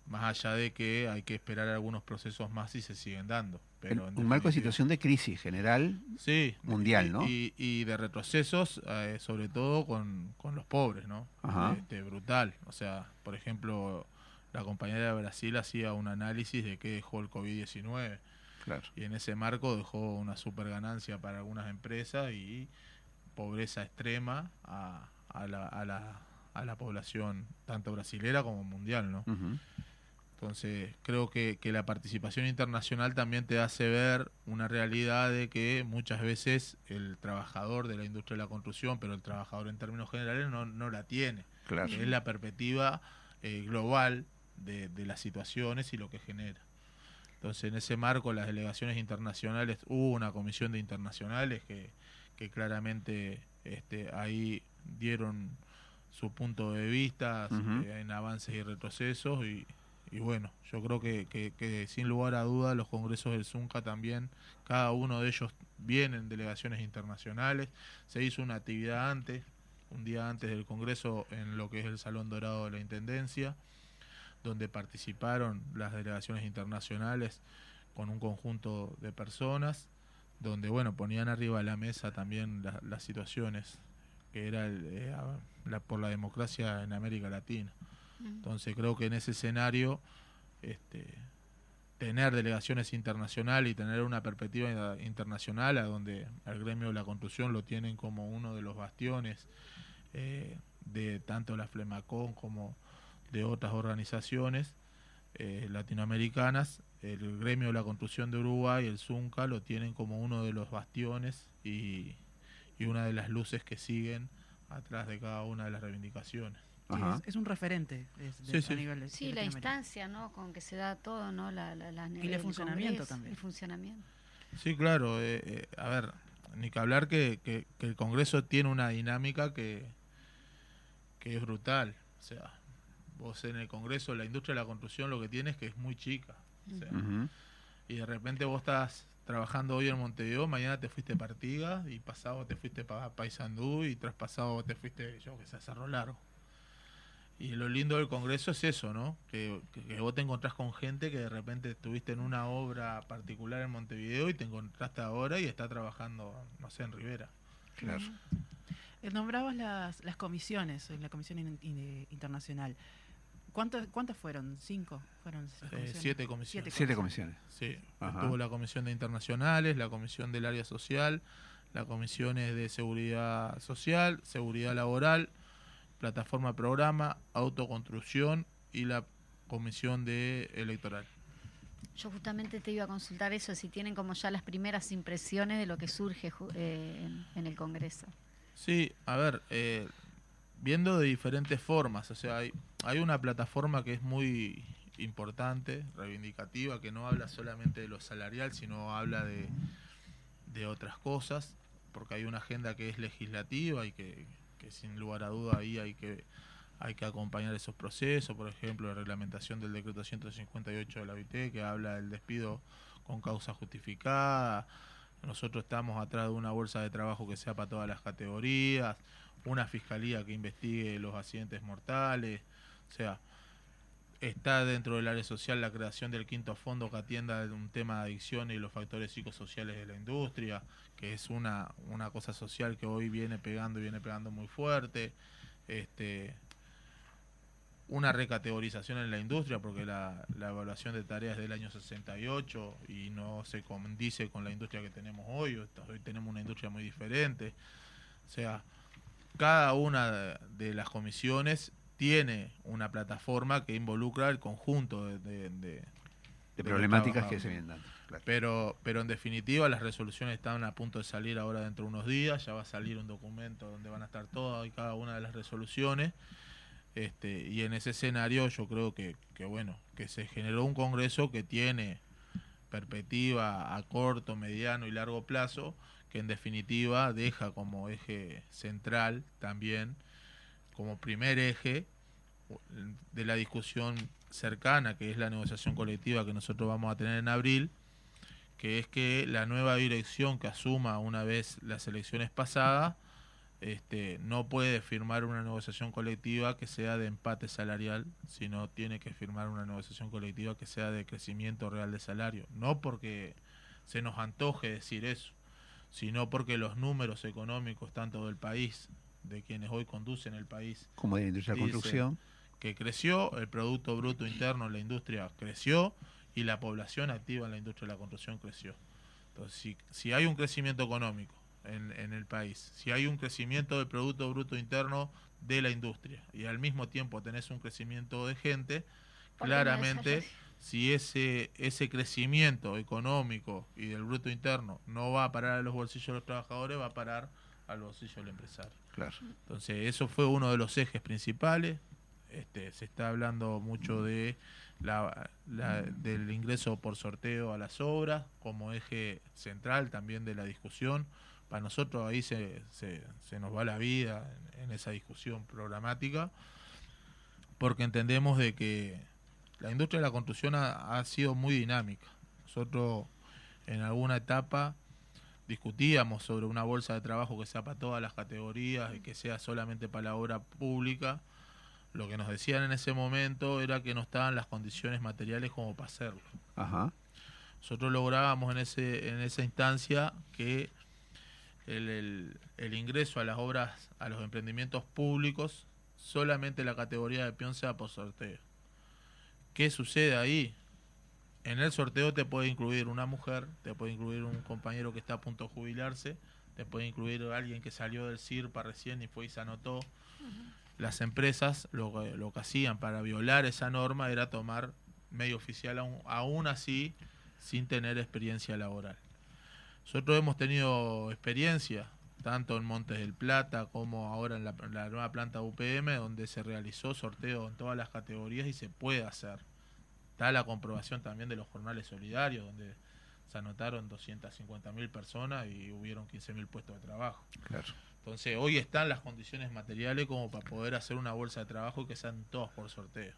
más allá de que hay que esperar algunos procesos más y se siguen dando. Pero en un marco de situación de crisis general Sí, mundial, y- ¿no? Y, y de retrocesos, eh, sobre todo con, con los pobres, ¿no? Este, brutal. O sea, por ejemplo, la compañera de Brasil hacía un análisis de qué dejó el COVID-19. Claro. Y en ese marco dejó una super ganancia para algunas empresas y pobreza extrema a, a la, a, la, a la población, tanto brasilera como mundial, ¿no? Ujú. Entonces, creo que, que la participación internacional también te hace ver una realidad de que muchas veces el trabajador de la industria de la construcción, pero el trabajador en términos generales no, no la tiene. Claro. Es la perspectiva eh, global de, de las situaciones y lo que genera. Entonces, en ese marco, las delegaciones internacionales, hubo una comisión de internacionales que, que claramente este, ahí dieron su punto de vista eh, en avances y retrocesos y, y bueno, yo creo que, sin lugar a duda los congresos del ZUNCA también, cada uno de ellos vienen delegaciones internacionales, se hizo una actividad antes, un día antes del congreso en lo que es el Salón Dorado de la Intendencia, donde participaron las delegaciones internacionales con un conjunto de personas, donde bueno, ponían arriba de la mesa también la- las situaciones que era el, eh, por la democracia en América Latina. Entonces creo que en ese escenario este, tener delegaciones internacionales y tener una perspectiva internacional a donde el gremio de la construcción lo tienen como uno de los bastiones eh, de tanto la Flemacón como de otras organizaciones eh, latinoamericanas, el gremio de la construcción de Uruguay, el ZUNCA, lo tienen como uno de los bastiones y, y una de las luces que siguen atrás de cada una de las reivindicaciones. Es, es un referente es de- Sí, sí. a nivel de Sí, la instancia, ¿no? Con que se da todo, ¿no? La, la, la- Y el funcionamiento también. El funcionamiento. Sí, claro. eh, eh, a ver, ni que hablar que, que- que el Congreso tiene una dinámica que, que es brutal. O sea, vos en el Congreso, la industria de la construcción lo que tiene es que es muy chica. O sea, Ujú. Y de repente vos estás trabajando hoy en Montevideo, mañana te fuiste para Artigas, y pasado te fuiste para Paysandú, y traspasado te fuiste, yo que sé, a Cerro Largo. Y lo lindo del Congreso es eso, ¿no? Que, que- que vos te encontrás con gente que de repente estuviste en una obra particular en Montevideo y te encontraste ahora y está trabajando, no sé, en Rivera. Claro. Eh, Nombrabas las, las comisiones en la Comisión in- in- Internacional. ¿Cuántas, ¿Cuántas fueron? ¿Cinco? ¿Fueron Eh, comisiones? siete comisiones. Siete comisiones. Sí. Ajá. Estuvo la comisión de internacionales, la comisión del área social, las comisiones de seguridad social, seguridad laboral, plataforma programa, autoconstrucción y la comisión de electoral. Yo justamente te iba a consultar eso, si tienen como ya las primeras impresiones de lo que surge eh, en, en el Congreso. Sí, a ver, eh, viendo de diferentes formas, o sea, hay, hay una plataforma que es muy importante, reivindicativa, que no habla solamente de lo salarial, sino habla de, de otras cosas, porque hay una agenda que es legislativa y que, que sin lugar a duda ahí hay que hay que acompañar esos procesos, por ejemplo, la reglamentación del decreto 158 de la OIT que habla del despido con causa justificada. Nosotros estamos atrás de una bolsa de trabajo que sea para todas las categorías, una fiscalía que investigue los accidentes mortales, o sea, está dentro del área social la creación del quinto fondo que atienda un tema de adicción y los factores psicosociales de la industria, que es una, una cosa social que hoy viene pegando y viene pegando muy fuerte. Este, una recategorización en la industria, porque la, la evaluación de tareas del año 68 y no se condice con la industria que tenemos hoy. Hoy tenemos una industria muy diferente. O sea, cada una de, de las comisiones tiene una plataforma que involucra el conjunto de, de- de- De los problemáticas que se vienen dando. claro. Pero, pero en definitiva las resoluciones están a punto de salir ahora dentro de unos días, ya va a salir un documento donde van a estar todas y cada una de las resoluciones. Este, y en ese escenario yo creo que, que bueno, que se generó un congreso que tiene perspectiva a corto, mediano y largo plazo, que en definitiva deja como eje central también, como primer eje de la discusión cercana, que es la negociación colectiva que nosotros vamos a tener en abril, que es que la nueva dirección que asuma una vez las elecciones pasadas, este, no puede firmar una negociación colectiva que sea de empate salarial, sino tiene que firmar una negociación colectiva que sea de crecimiento real de salario. No porque se nos antoje decir eso, sino porque los números económicos tanto del país, de quienes hoy conducen el país, Como de la industria de construcción. que creció, el Producto Bruto Interno en la industria creció y la población activa en la industria de la construcción creció. Entonces, si, si hay un crecimiento económico en, en el país, si hay un crecimiento del Producto Bruto Interno de la industria y al mismo tiempo tenés un crecimiento de gente, ¿Por qué no claramente si ese, ese crecimiento económico y del Bruto Interno no va a parar a los bolsillos de los trabajadores, va a parar al bolsillo del empresario. Claro. Entonces, eso fue uno de los ejes principales. Este, se está hablando mucho de la, la- del ingreso por sorteo a las obras como eje central también de la discusión. Para nosotros ahí se, se, se nos va la vida en, en esa discusión programática porque entendemos de que la industria de la construcción ha, ha sido muy dinámica. Nosotros en alguna etapa discutíamos sobre una bolsa de trabajo que sea para todas las categorías y que sea solamente para la obra pública. Lo que nos decían en ese momento era que no estaban las condiciones materiales como para hacerlo. Ajá. Nosotros lográbamos en, ese, en esa instancia que el, el- el ingreso a las obras, a los emprendimientos públicos, solamente la categoría de peón sea por sorteo. ¿Qué sucede ahí? En el sorteo te puede incluir una mujer, te puede incluir un compañero que está a punto de jubilarse, te puede incluir alguien que salió del CIRPA recién y fue y se anotó. Las empresas lo, que- lo que hacían para violar esa norma era tomar medio oficial aún, aún así sin tener experiencia laboral. Nosotros hemos tenido experiencia tanto en Montes del Plata como ahora en la, en la nueva planta UPM, donde se realizó sorteo en todas las categorías y se puede hacer. Está la comprobación también de los jornales solidarios, donde se anotaron 250.000 personas y hubieron 15.000 puestos de trabajo. Claro. Entonces, hoy están las condiciones materiales como para poder hacer una bolsa de trabajo y que sean todos por sorteo.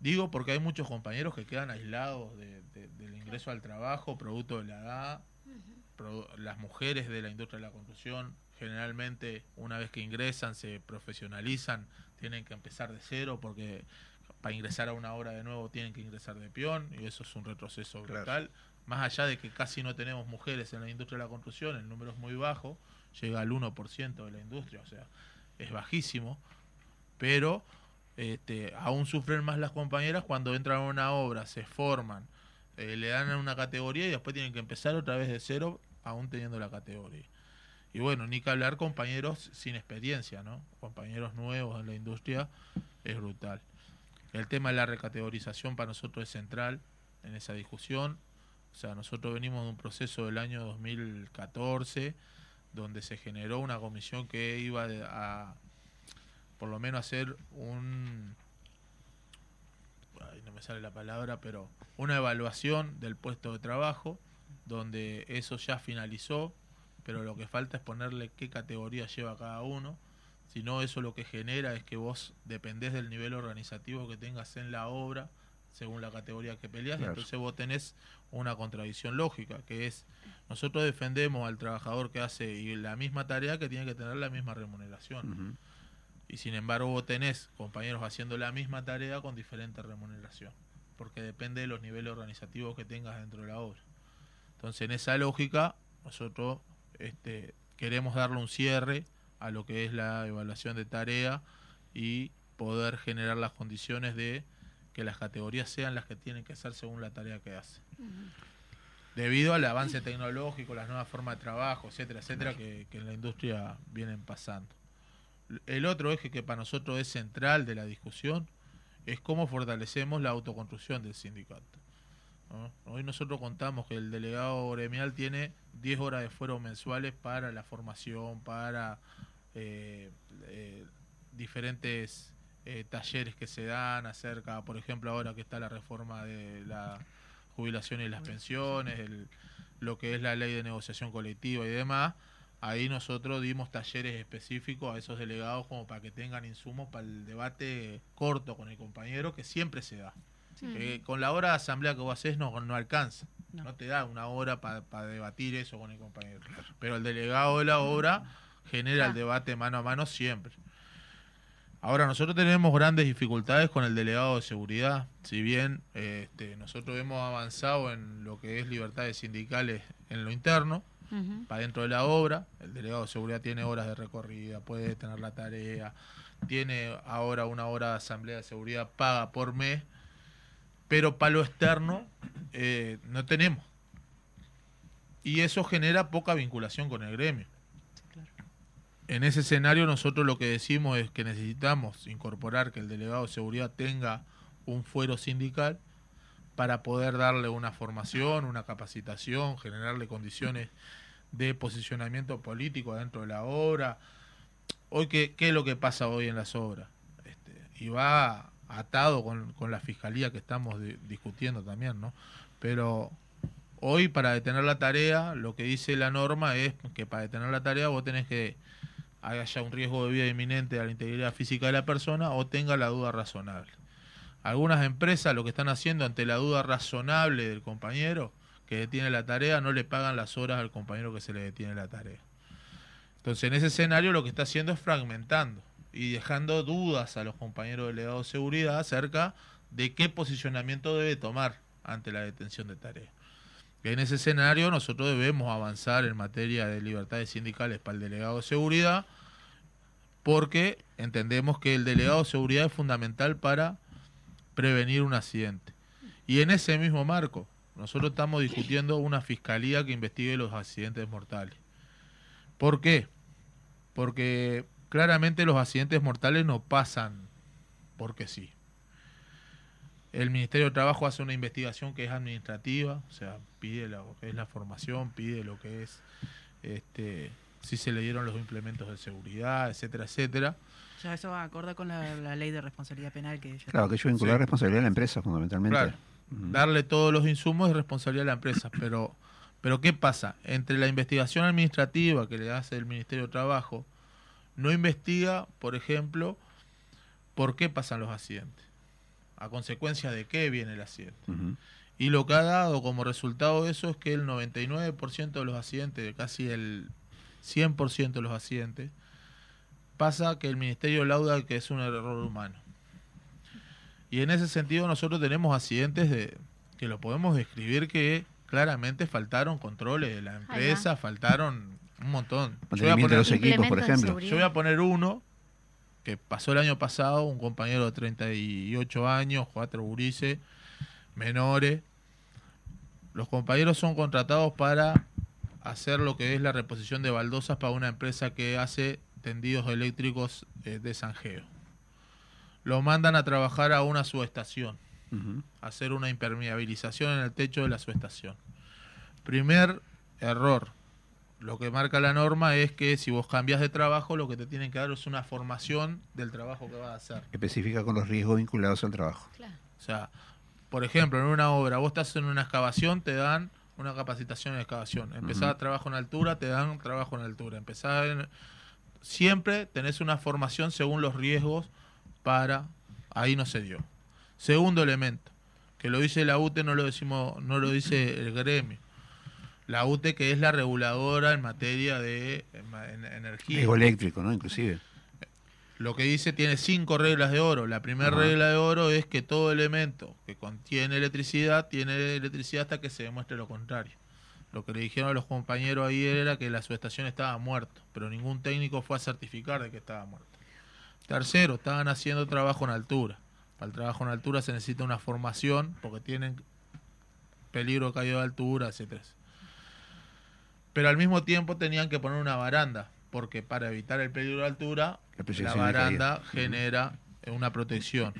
Digo porque hay muchos compañeros que quedan aislados de- de- del ingreso al trabajo, producto de la edad, las mujeres de la industria de la construcción generalmente una vez que ingresan, se profesionalizan, tienen que empezar de cero porque para ingresar a una obra de nuevo tienen que ingresar de peón y eso es un retroceso brutal. Más allá de que casi no tenemos mujeres en la industria de la construcción, el número es muy bajo, llega al 1% de la industria, o sea, es bajísimo, pero este, aún sufren más las compañeras cuando entran a una obra, se forman, eh, le dan una categoría y después tienen que empezar otra vez de cero, aún teniendo la categoría. Y bueno, ni que hablar compañeros sin experiencia, ¿no? Compañeros nuevos en la industria es brutal. El tema de la recategorización para nosotros es central en esa discusión. O sea, nosotros venimos de un proceso del año 2014 donde se generó una comisión que iba a, por lo menos, hacer un, ay, no me sale la palabra, pero una evaluación del puesto de trabajo, donde eso ya finalizó, pero lo que falta es ponerle qué categoría lleva cada uno. Si no, eso lo que genera es que vos dependés del nivel organizativo que tengas en la obra, según la categoría que peleas, Claro. entonces vos tenés una contradicción lógica, que es, nosotros defendemos al trabajador que hace y la misma tarea que tiene que tener la misma remuneración. Y sin embargo vos tenés compañeros haciendo la misma tarea con diferente remuneración, porque depende de los niveles organizativos que tengas dentro de la obra. Entonces en esa lógica nosotros este, queremos darle un cierre a lo que es la evaluación de tarea y poder generar las condiciones de que las categorías sean las que tienen que ser según la tarea que hace. Debido al avance tecnológico, las nuevas formas de trabajo, etcétera, etcétera, que, que en la industria vienen pasando. El otro eje que para nosotros es central de la discusión es cómo fortalecemos la autoconstrucción del sindicato. ¿no? Hoy nosotros contamos que el delegado gremial tiene 10 horas de fuero mensuales para la formación, para eh, eh, diferentes eh, talleres que se dan acerca, por ejemplo, ahora que está la reforma de la jubilación y las pensiones, el- lo que es la ley de negociación colectiva y demás. Ahí nosotros dimos talleres específicos a esos delegados como para que tengan insumos para el debate corto con el compañero que siempre se da. Sí. Eh, con la hora de asamblea que vos haces no, no alcanza. No. No. te da una hora para debatir eso con el compañero. Pero el delegado de la obra genera el debate mano a mano siempre. Ahora, nosotros tenemos grandes dificultades con el delegado de seguridad. Si bien este, nosotros hemos avanzado en lo que es libertades sindicales en lo interno, Ujú. para dentro de la obra, el delegado de seguridad tiene horas de recorrida, puede tener la tarea, tiene ahora una hora de asamblea de seguridad paga por mes, pero para lo externo eh, no tenemos. Y eso genera poca vinculación con el gremio. En ese escenario nosotros lo que decimos es que necesitamos incorporar que el delegado de seguridad tenga un fuero sindical para poder darle una formación, una capacitación, generarle condiciones de posicionamiento político dentro de la obra. Hoy, ¿qué, qué es lo que pasa hoy en las obras? Este, y va atado con, con la fiscalía que estamos di- discutiendo también, ¿no? Pero hoy para detener la tarea, lo que dice la norma es que para detener la tarea vos tenés que haya un riesgo de vida inminente a la integridad física de la persona o tenga la duda razonable. Algunas empresas lo que están haciendo ante la duda razonable del compañero que detiene la tarea no le pagan las horas al compañero que se le detiene la tarea. Entonces en ese escenario lo que está haciendo es fragmentando y dejando dudas a los compañeros delegados de seguridad acerca de qué posicionamiento debe tomar ante la detención de tarea. En ese escenario nosotros debemos avanzar en materia de libertades sindicales para el delegado de seguridad porque entendemos que el delegado de seguridad es fundamental para prevenir un accidente. Y en ese mismo marco, nosotros estamos discutiendo una fiscalía que investigue los accidentes mortales. ¿Por qué? Porque claramente los accidentes mortales no pasan porque sí. El Ministerio de Trabajo hace una investigación que es administrativa, o sea, pide lo que es la formación, pide lo que es este si se le dieron los implementos de seguridad, etcétera, etcétera. Ya eso va acorde con la, la ley de responsabilidad penal que Claro, que yo vincular Sí. responsabilidad de la empresa, fundamentalmente. Claro. Darle todos los insumos es responsabilidad de la empresa, pero pero ¿qué pasa? Entre la investigación administrativa que le hace el Ministerio de Trabajo, no investiga, por ejemplo, por qué pasan los accidentes, a consecuencia de qué viene el accidente. Y lo que ha dado como resultado de eso es que el 99% de los accidentes, casi el 100% de los accidentes, pasa que el Ministerio lauda que es un error humano. Y en ese sentido nosotros tenemos accidentes de que lo podemos describir que claramente faltaron controles de la empresa, faltaron un montón. Mantenimiento de los equipos, por ejemplo. Yo voy a poner uno que pasó el año pasado, un compañero de 38 años, cuatro gurises, menores. Los compañeros son contratados para hacer lo que es la reposición de baldosas para una empresa que hace tendidos eléctricos eh, de Sanjeo. Lo mandan a trabajar a una subestación, a hacer una impermeabilización en el techo de la subestación. Primer error. Lo que marca la norma es que si vos cambias de trabajo, lo que te tienen que dar es una formación del trabajo que vas a hacer. Especifica con los riesgos vinculados al trabajo. O sea, por ejemplo, en una obra, vos estás en una excavación, te dan una capacitación en excavación. Empezás a trabajo en altura, te dan trabajo en altura. Empezás en... Siempre tenés una formación según los riesgos para... Ahí no se dio. Segundo elemento, que lo dice la UTE, no lo decimos, no lo dice el gremio. La UTE que es la reguladora en materia de en- en- energía. Riesgo eléctrico, ¿no? Inclusive. Lo que dice tiene cinco reglas de oro. La primera regla de oro es que todo elemento que contiene electricidad tiene electricidad hasta que se demuestre lo contrario. Lo que le dijeron a los compañeros ahí era que la subestación estaba muerto, pero ningún técnico fue a certificar de que estaba muerto. Tercero, estaban haciendo trabajo en altura. Para el trabajo en altura se necesita una formación porque tienen peligro de caída de altura, etcétera. Pero al mismo tiempo tenían que poner una baranda, porque para evitar el peligro de altura, La baranda genera una protección.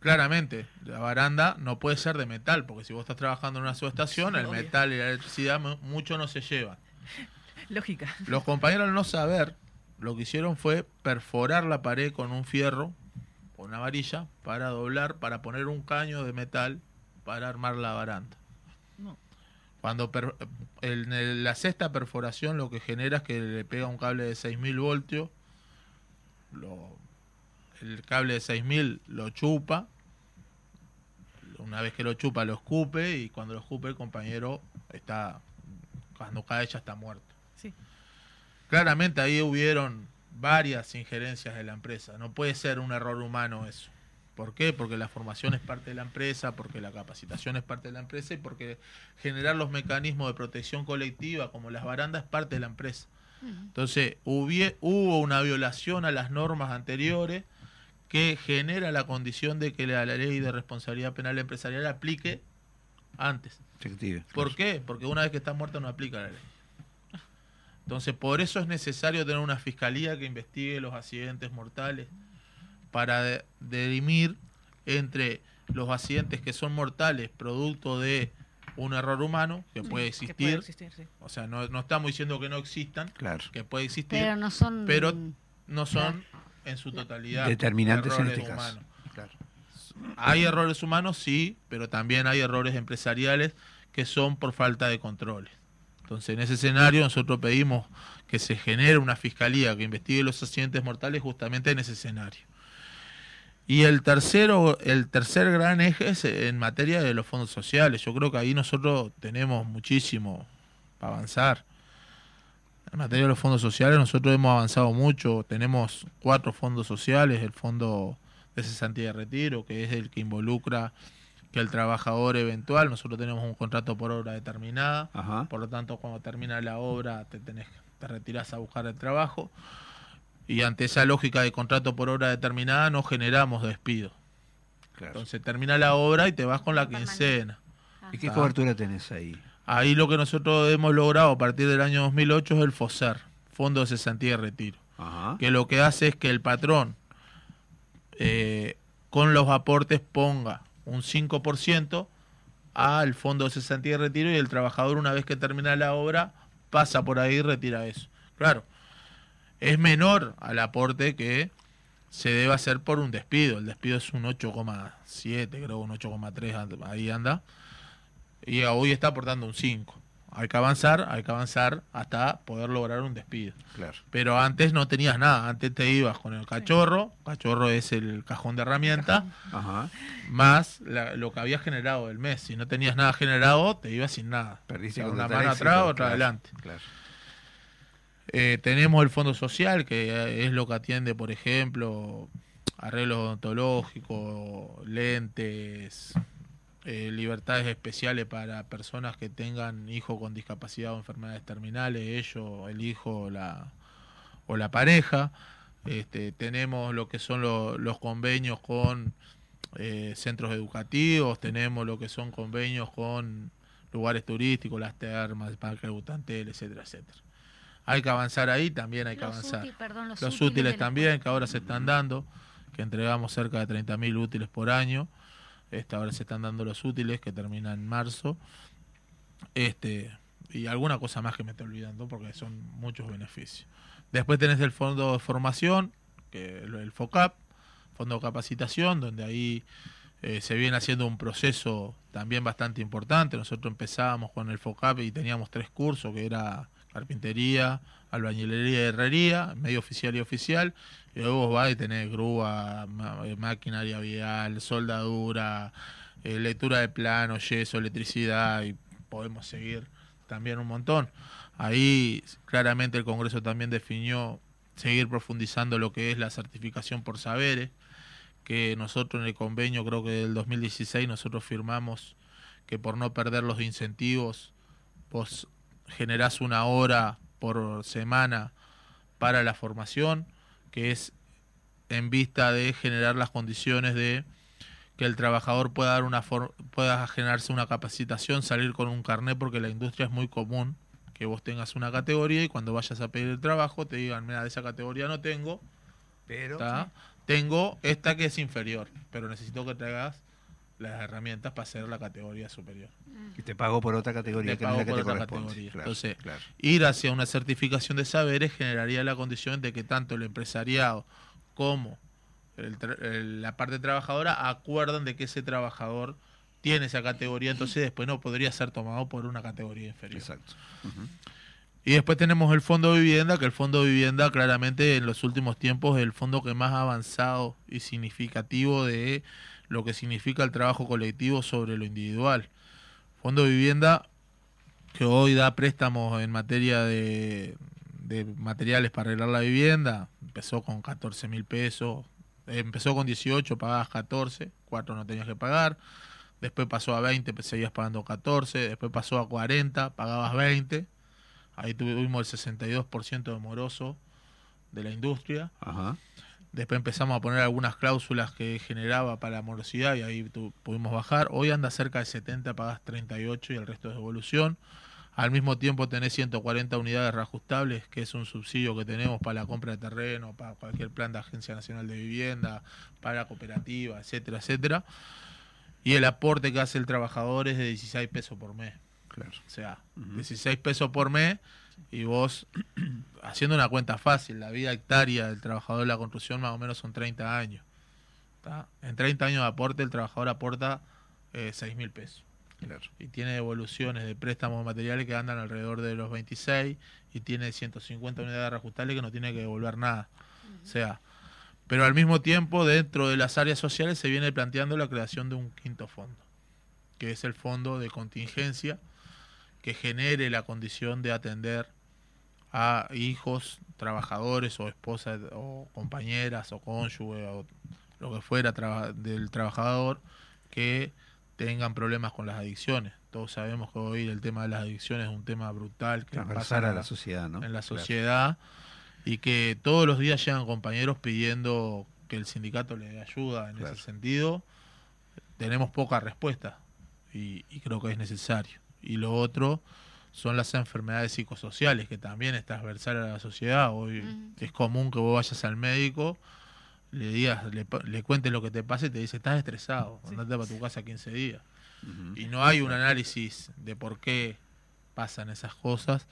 Claramente, la baranda no puede ser de metal, porque si vos estás trabajando en una subestación, el Obvio. metal y la electricidad mu- mucho no se llevan. Lógica. Los compañeros al no saber, lo que hicieron fue perforar la pared con un fierro o una varilla para doblar, para poner un caño de metal para armar la baranda. No. Cuando per- en el- la sexta perforación lo que genera es que le pega un cable de 6000 voltios, lo- el cable de 6000 lo chupa, una vez que lo chupa lo escupe y cuando lo escupe el compañero está, cuando cae ya está muerto. Sí. Claramente ahí hubieron varias injerencias de la empresa. No puede ser un error humano eso. ¿Por qué? Porque la formación es parte de la empresa, porque la capacitación es parte de la empresa y porque generar los mecanismos de protección colectiva como las barandas es parte de la empresa. Entonces, hubie- hubo una violación a las normas anteriores que genera la condición de que la, la ley de responsabilidad penal empresarial aplique antes. ¿Por qué? Porque una vez que está muerto no aplica la ley. Entonces, por eso es necesario tener una fiscalía que investigue los accidentes mortales para dirimir entre los accidentes que son mortales producto de un error humano que Sí, puede que existir. puede existir, sí. O sea, no, no estamos diciendo que no existan, Claro. que puede existir, Pero no son- pero no son en su totalidad Determinantes en errores este caso. Claro. Hay errores humanos, sí, pero también hay errores empresariales que son por falta de controles. Entonces, en ese escenario nosotros pedimos que se genere una fiscalía que investigue los accidentes mortales justamente en ese escenario. Y el tercero, el tercer gran eje es en materia de los fondos sociales. Yo creo que ahí nosotros tenemos muchísimo para avanzar. En materia de los fondos sociales nosotros hemos avanzado mucho. Tenemos cuatro fondos sociales, el fondo de cesantía de retiro, que es el que involucra que el trabajador eventual, nosotros tenemos un contrato por obra determinada, Ajá. por lo tanto cuando termina la obra te tenés te retirás a buscar el trabajo y ante esa lógica de contrato por obra determinada no generamos despido. Entonces termina la obra y te vas con la quincena. ¿Y qué Ah. cobertura tenés ahí? Ahí lo que nosotros hemos logrado a partir del año 2008 es el FOSER, Fondo de Cesantía y Retiro, Ajá. que lo que hace es que el patrón eh, con los aportes ponga un 5% al Fondo de Cesantía y Retiro y el trabajador una vez que termina la obra pasa por ahí y retira eso. Claro, es menor al aporte que se debe hacer por un despido. El despido es un 8,7, creo un 8,3, and- ahí anda. Y hoy está aportando un 5. Hay que avanzar, hay que avanzar hasta poder lograr un despido. Claro. Pero antes no tenías nada, antes te ibas con el cachorro, cachorro es el cajón de herramientas, Ajá. más la- lo que habías generado el mes. Si no tenías nada generado, te ibas sin nada. Perdiste O sea, una mano éxito, atrás, otra claro, adelante. claro. Eh, tenemos el Fondo Social, que eh, es lo que atiende, por ejemplo, arreglos odontológicos, lentes, eh, libertades especiales para personas que tengan hijos con discapacidad o enfermedades terminales, ellos, el hijo la, o la pareja. Este, tenemos lo que son lo- los convenios con eh, centros educativos, tenemos lo que son convenios con lugares turísticos, las termas, el parque Butantel, etcétera, etcétera. Hay que avanzar ahí, también hay que Los avanzar. útil- perdón, los los útiles también, que ahora se están dando, que entregamos cerca de 30.000 útiles por año. Este, ahora se están dando los útiles que terminan en marzo. Este, y alguna cosa más que me estoy olvidando porque son muchos beneficios. Después tenés el fondo de formación, que el, el FOCAP, fondo de capacitación, donde ahí eh, se viene haciendo un proceso también bastante importante. Nosotros empezábamos con el FOCAP y teníamos tres cursos, que era carpintería, albañilería y herrería, medio oficial y oficial. Y luego vos vas y tenés grúa, eh, maquinaria vial, soldadura, eh, lectura de plano, yeso, electricidad y podemos seguir también un montón. Ahí claramente el Congreso también definió seguir profundizando lo que es la certificación por saberes, que nosotros en el convenio creo que del 2016 nosotros firmamos que por no perder los incentivos vos generás una hora por semana para la formación, que es en vista de generar las condiciones de que el trabajador pueda dar una for- pueda generarse una capacitación, salir con un carnet, porque la industria es muy común que vos tengas una categoría y cuando vayas a pedir el trabajo te digan, mira, de esa categoría no tengo, pero tengo esta que es inferior, pero necesito que traigas las herramientas para hacer la categoría superior. Y te pago por otra categoría Te que no es la pago te por otra categoría. Claro, Entonces, claro. ir hacia una certificación de saberes generaría la condición de que tanto el empresariado como el tra- el- la parte trabajadora acuerdan de que ese trabajador tiene esa categoría, entonces después no podría ser tomado por una categoría inferior. Exacto. Y después tenemos el fondo de vivienda, que el fondo de vivienda claramente en los últimos tiempos es el fondo que más ha avanzado y significativo de lo que significa el trabajo colectivo sobre lo individual. Fondo de vivienda que hoy da préstamos en materia de, de materiales para arreglar la vivienda, empezó con 14 mil pesos, empezó con 18, pagabas 14, 4 no tenías que pagar, después pasó a 20, pues seguías pagando 14, después pasó a 40, pagabas 20, ahí tuvimos el 62% de moroso de la industria. Ajá. Después empezamos a poner algunas cláusulas que generaba para la morosidad y ahí tu- pudimos bajar. Hoy anda cerca de 70, pagas 38 y el resto es devolución. Al mismo tiempo tenés 140 unidades reajustables, que es un subsidio que tenemos para la compra de terreno, para cualquier plan de Agencia Nacional de Vivienda, para cooperativa, etcétera, etcétera. Y el aporte que hace el trabajador es de 16 pesos por mes. Claro. O sea, 16 pesos por mes y vos, haciendo una cuenta fácil, la vida hectárea del trabajador de la construcción más o menos son 30 años. ¿tá? En 30 años de aporte el trabajador aporta eh, 6 mil pesos. Y tiene devoluciones de préstamos materiales que andan alrededor de los 26 y tiene 150 unidades reajustables que no tiene que devolver nada. O sea, pero al mismo tiempo dentro de las áreas sociales se viene planteando la creación de un quinto fondo, que es el fondo de contingencia que genere la condición de atender a hijos, trabajadores o esposas o compañeras o cónyuge o lo que fuera del trabajador que tengan problemas con las adicciones. Todos sabemos que hoy el tema de las adicciones es un tema brutal que pasa a la sociedad, ¿no? en la Claro. sociedad y que todos los días llegan compañeros pidiendo que el sindicato le dé ayuda en ese sentido. Tenemos poca respuesta y, y creo que es necesario. Y lo otro son las enfermedades psicosociales, que también es transversal a la sociedad. Hoy es común que vos vayas al médico, le digas, le, le cuentes lo que te pasa y te dice, estás estresado, andate para tu casa 15 días. Y no hay un análisis de por qué pasan esas cosas.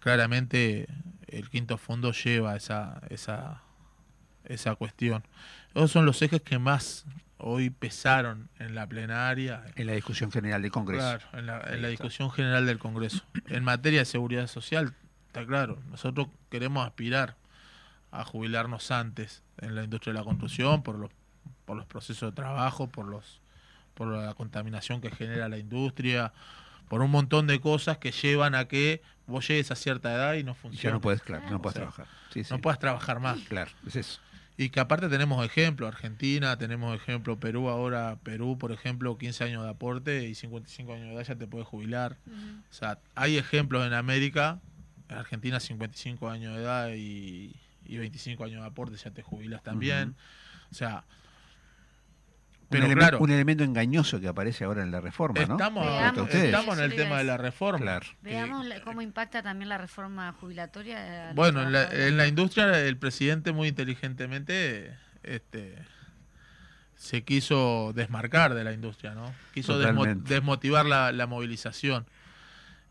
Claramente el quinto fondo lleva esa, esa, esa cuestión. Esos son los ejes que más hoy pesaron en la plenaria. En la discusión general del Congreso. Claro, en la, en discusión general del Congreso. En materia de seguridad social, está claro, nosotros queremos aspirar a jubilarnos antes en la industria de la construcción por los, por los procesos de trabajo, por los por la contaminación que genera la industria, por un montón de cosas que llevan a que vos llegues a cierta edad y no funciona. ya no puedes, claro, no puedes trabajar. Sí, sí. No puedes trabajar más. Claro, es eso. Y que aparte tenemos ejemplo, Argentina, tenemos ejemplo Perú, ahora Perú, por ejemplo, 15 años de aporte y 55 años de edad ya te puedes jubilar. O sea, hay ejemplos en América, Argentina 55 años de edad y, y 25 años de aporte ya te jubilas también. O sea, pero un, claro, un elemento engañoso que aparece ahora en la reforma, ¿no? estamos, ustedes. estamos en el tema de la reforma. Claro. Veamos la- cómo impacta también la reforma jubilatoria. Bueno, en la, trabajadores. en la industria el presidente muy inteligentemente este, se quiso desmarcar de la industria, ¿no? Quiso desmo- desmotivar la, la movilización.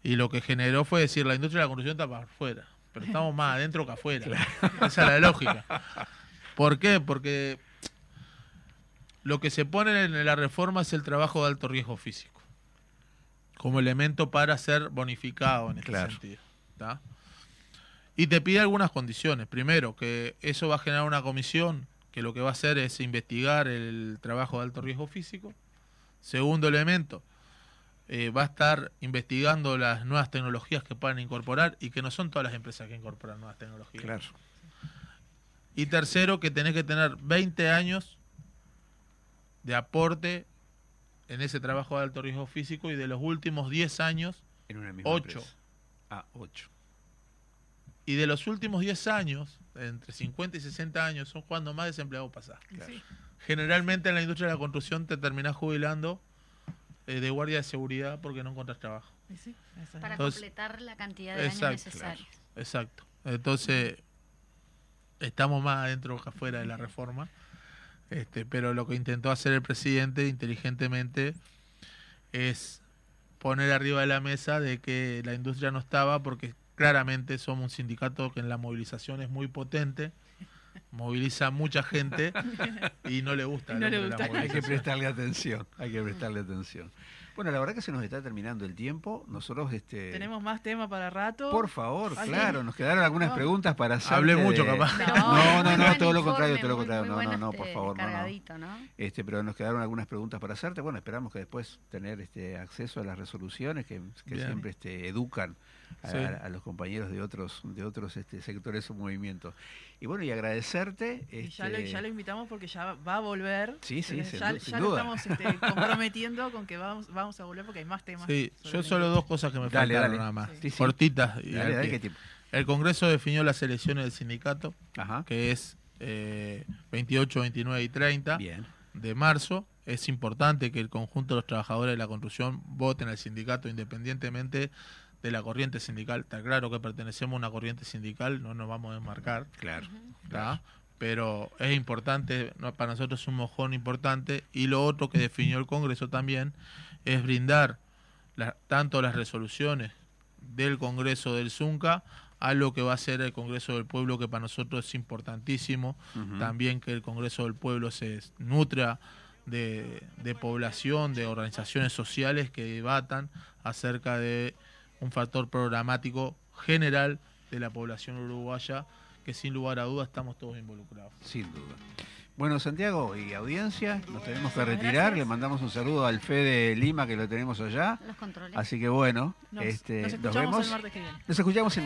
Y lo que generó fue decir, la industria de la construcción está para afuera, pero estamos más adentro que afuera. Esa es la lógica. ¿Por qué? Porque lo que se pone en la reforma es el trabajo de alto riesgo físico, como elemento para ser bonificado en este Claro. sentido. ¿tá? Y te pide algunas condiciones. Primero, que eso va a generar una comisión que lo que va a hacer es investigar el trabajo de alto riesgo físico. Segundo elemento, eh, va a estar investigando las nuevas tecnologías que puedan incorporar y que no son todas las empresas que incorporan nuevas tecnologías. Claro. Y tercero, que tenés que tener 20 años de aporte en ese trabajo de alto riesgo físico y de los últimos 10 años, En una misma 8. empresa. Ah, 8. Y de los últimos 10 años, entre 50 y 60 años, son cuando más desempleado pasás. Sí. Generalmente en la industria de la construcción te terminás jubilando eh, de guardia de seguridad porque no encontrás trabajo. Sí, Para Entonces- completar la cantidad de años Exacto, necesarios. Exacto. Entonces, estamos más adentro que afuera de la reforma. Este, pero lo que intentó hacer el presidente inteligentemente es poner arriba de la mesa de que la industria no estaba porque claramente somos un sindicato que en la movilización es muy potente, moviliza a mucha gente y no le gusta. No le gusta. Hay que prestarle atención, hay que prestarle atención. Bueno, la verdad que se nos está terminando el tiempo. Nosotros, este, Tenemos más tema para rato. por favor, Ay, claro, nos quedaron algunas no. preguntas para hacer. Hablé mucho, capaz. No, no, no, todo lo contrario, todo lo contrario. muy No, no, no, por este, favor, no, no. cargadito, ¿no? Este, pero nos quedaron algunas preguntas para hacerte. Bueno, esperamos que después tener este acceso a las resoluciones que, que siempre este, educan a, Sí. a- a los compañeros de otros de otros este, sectores o movimientos. Y bueno, y agradecerte. Y ya, lo, este, ya lo invitamos porque ya va a volver. Sí, sí, Eh, sin ya, du- sin ya lo estamos este, comprometiendo con que vamos, vamos a volver porque hay más temas. Sí, yo solo dos cosas que me Dale, faltaron dale. nada más. Sí. Cortitas. y Dale, que tiempo. El Congreso definió las elecciones del sindicato, Ajá. que es eh, 28, 29 y 30 Bien. de marzo. Es importante que el conjunto de los trabajadores de la construcción voten al sindicato independientemente de la corriente sindical. Está claro que pertenecemos a una corriente sindical, no nos vamos a desmarcar. Claro. ¿tá? Pero es importante, no, para nosotros es un mojón importante. Y lo otro que definió el Congreso también es brindar la- tanto las resoluciones del Congreso del Zunca a lo que va a ser el Congreso del Pueblo, que para nosotros es importantísimo. También que el Congreso del Pueblo se nutra de, de población, de organizaciones sociales que debatan acerca de un factor programático general de la población uruguaya, que sin lugar a dudas estamos todos involucrados. Sin duda. Bueno, Santiago y audiencia, nos tenemos que retirar. Gracias. Le mandamos un saludo al Fede Lima que lo tenemos allá. Los controles. Así que bueno, Nos, este, nos vemos. el martes que viene. Nos escuchamos en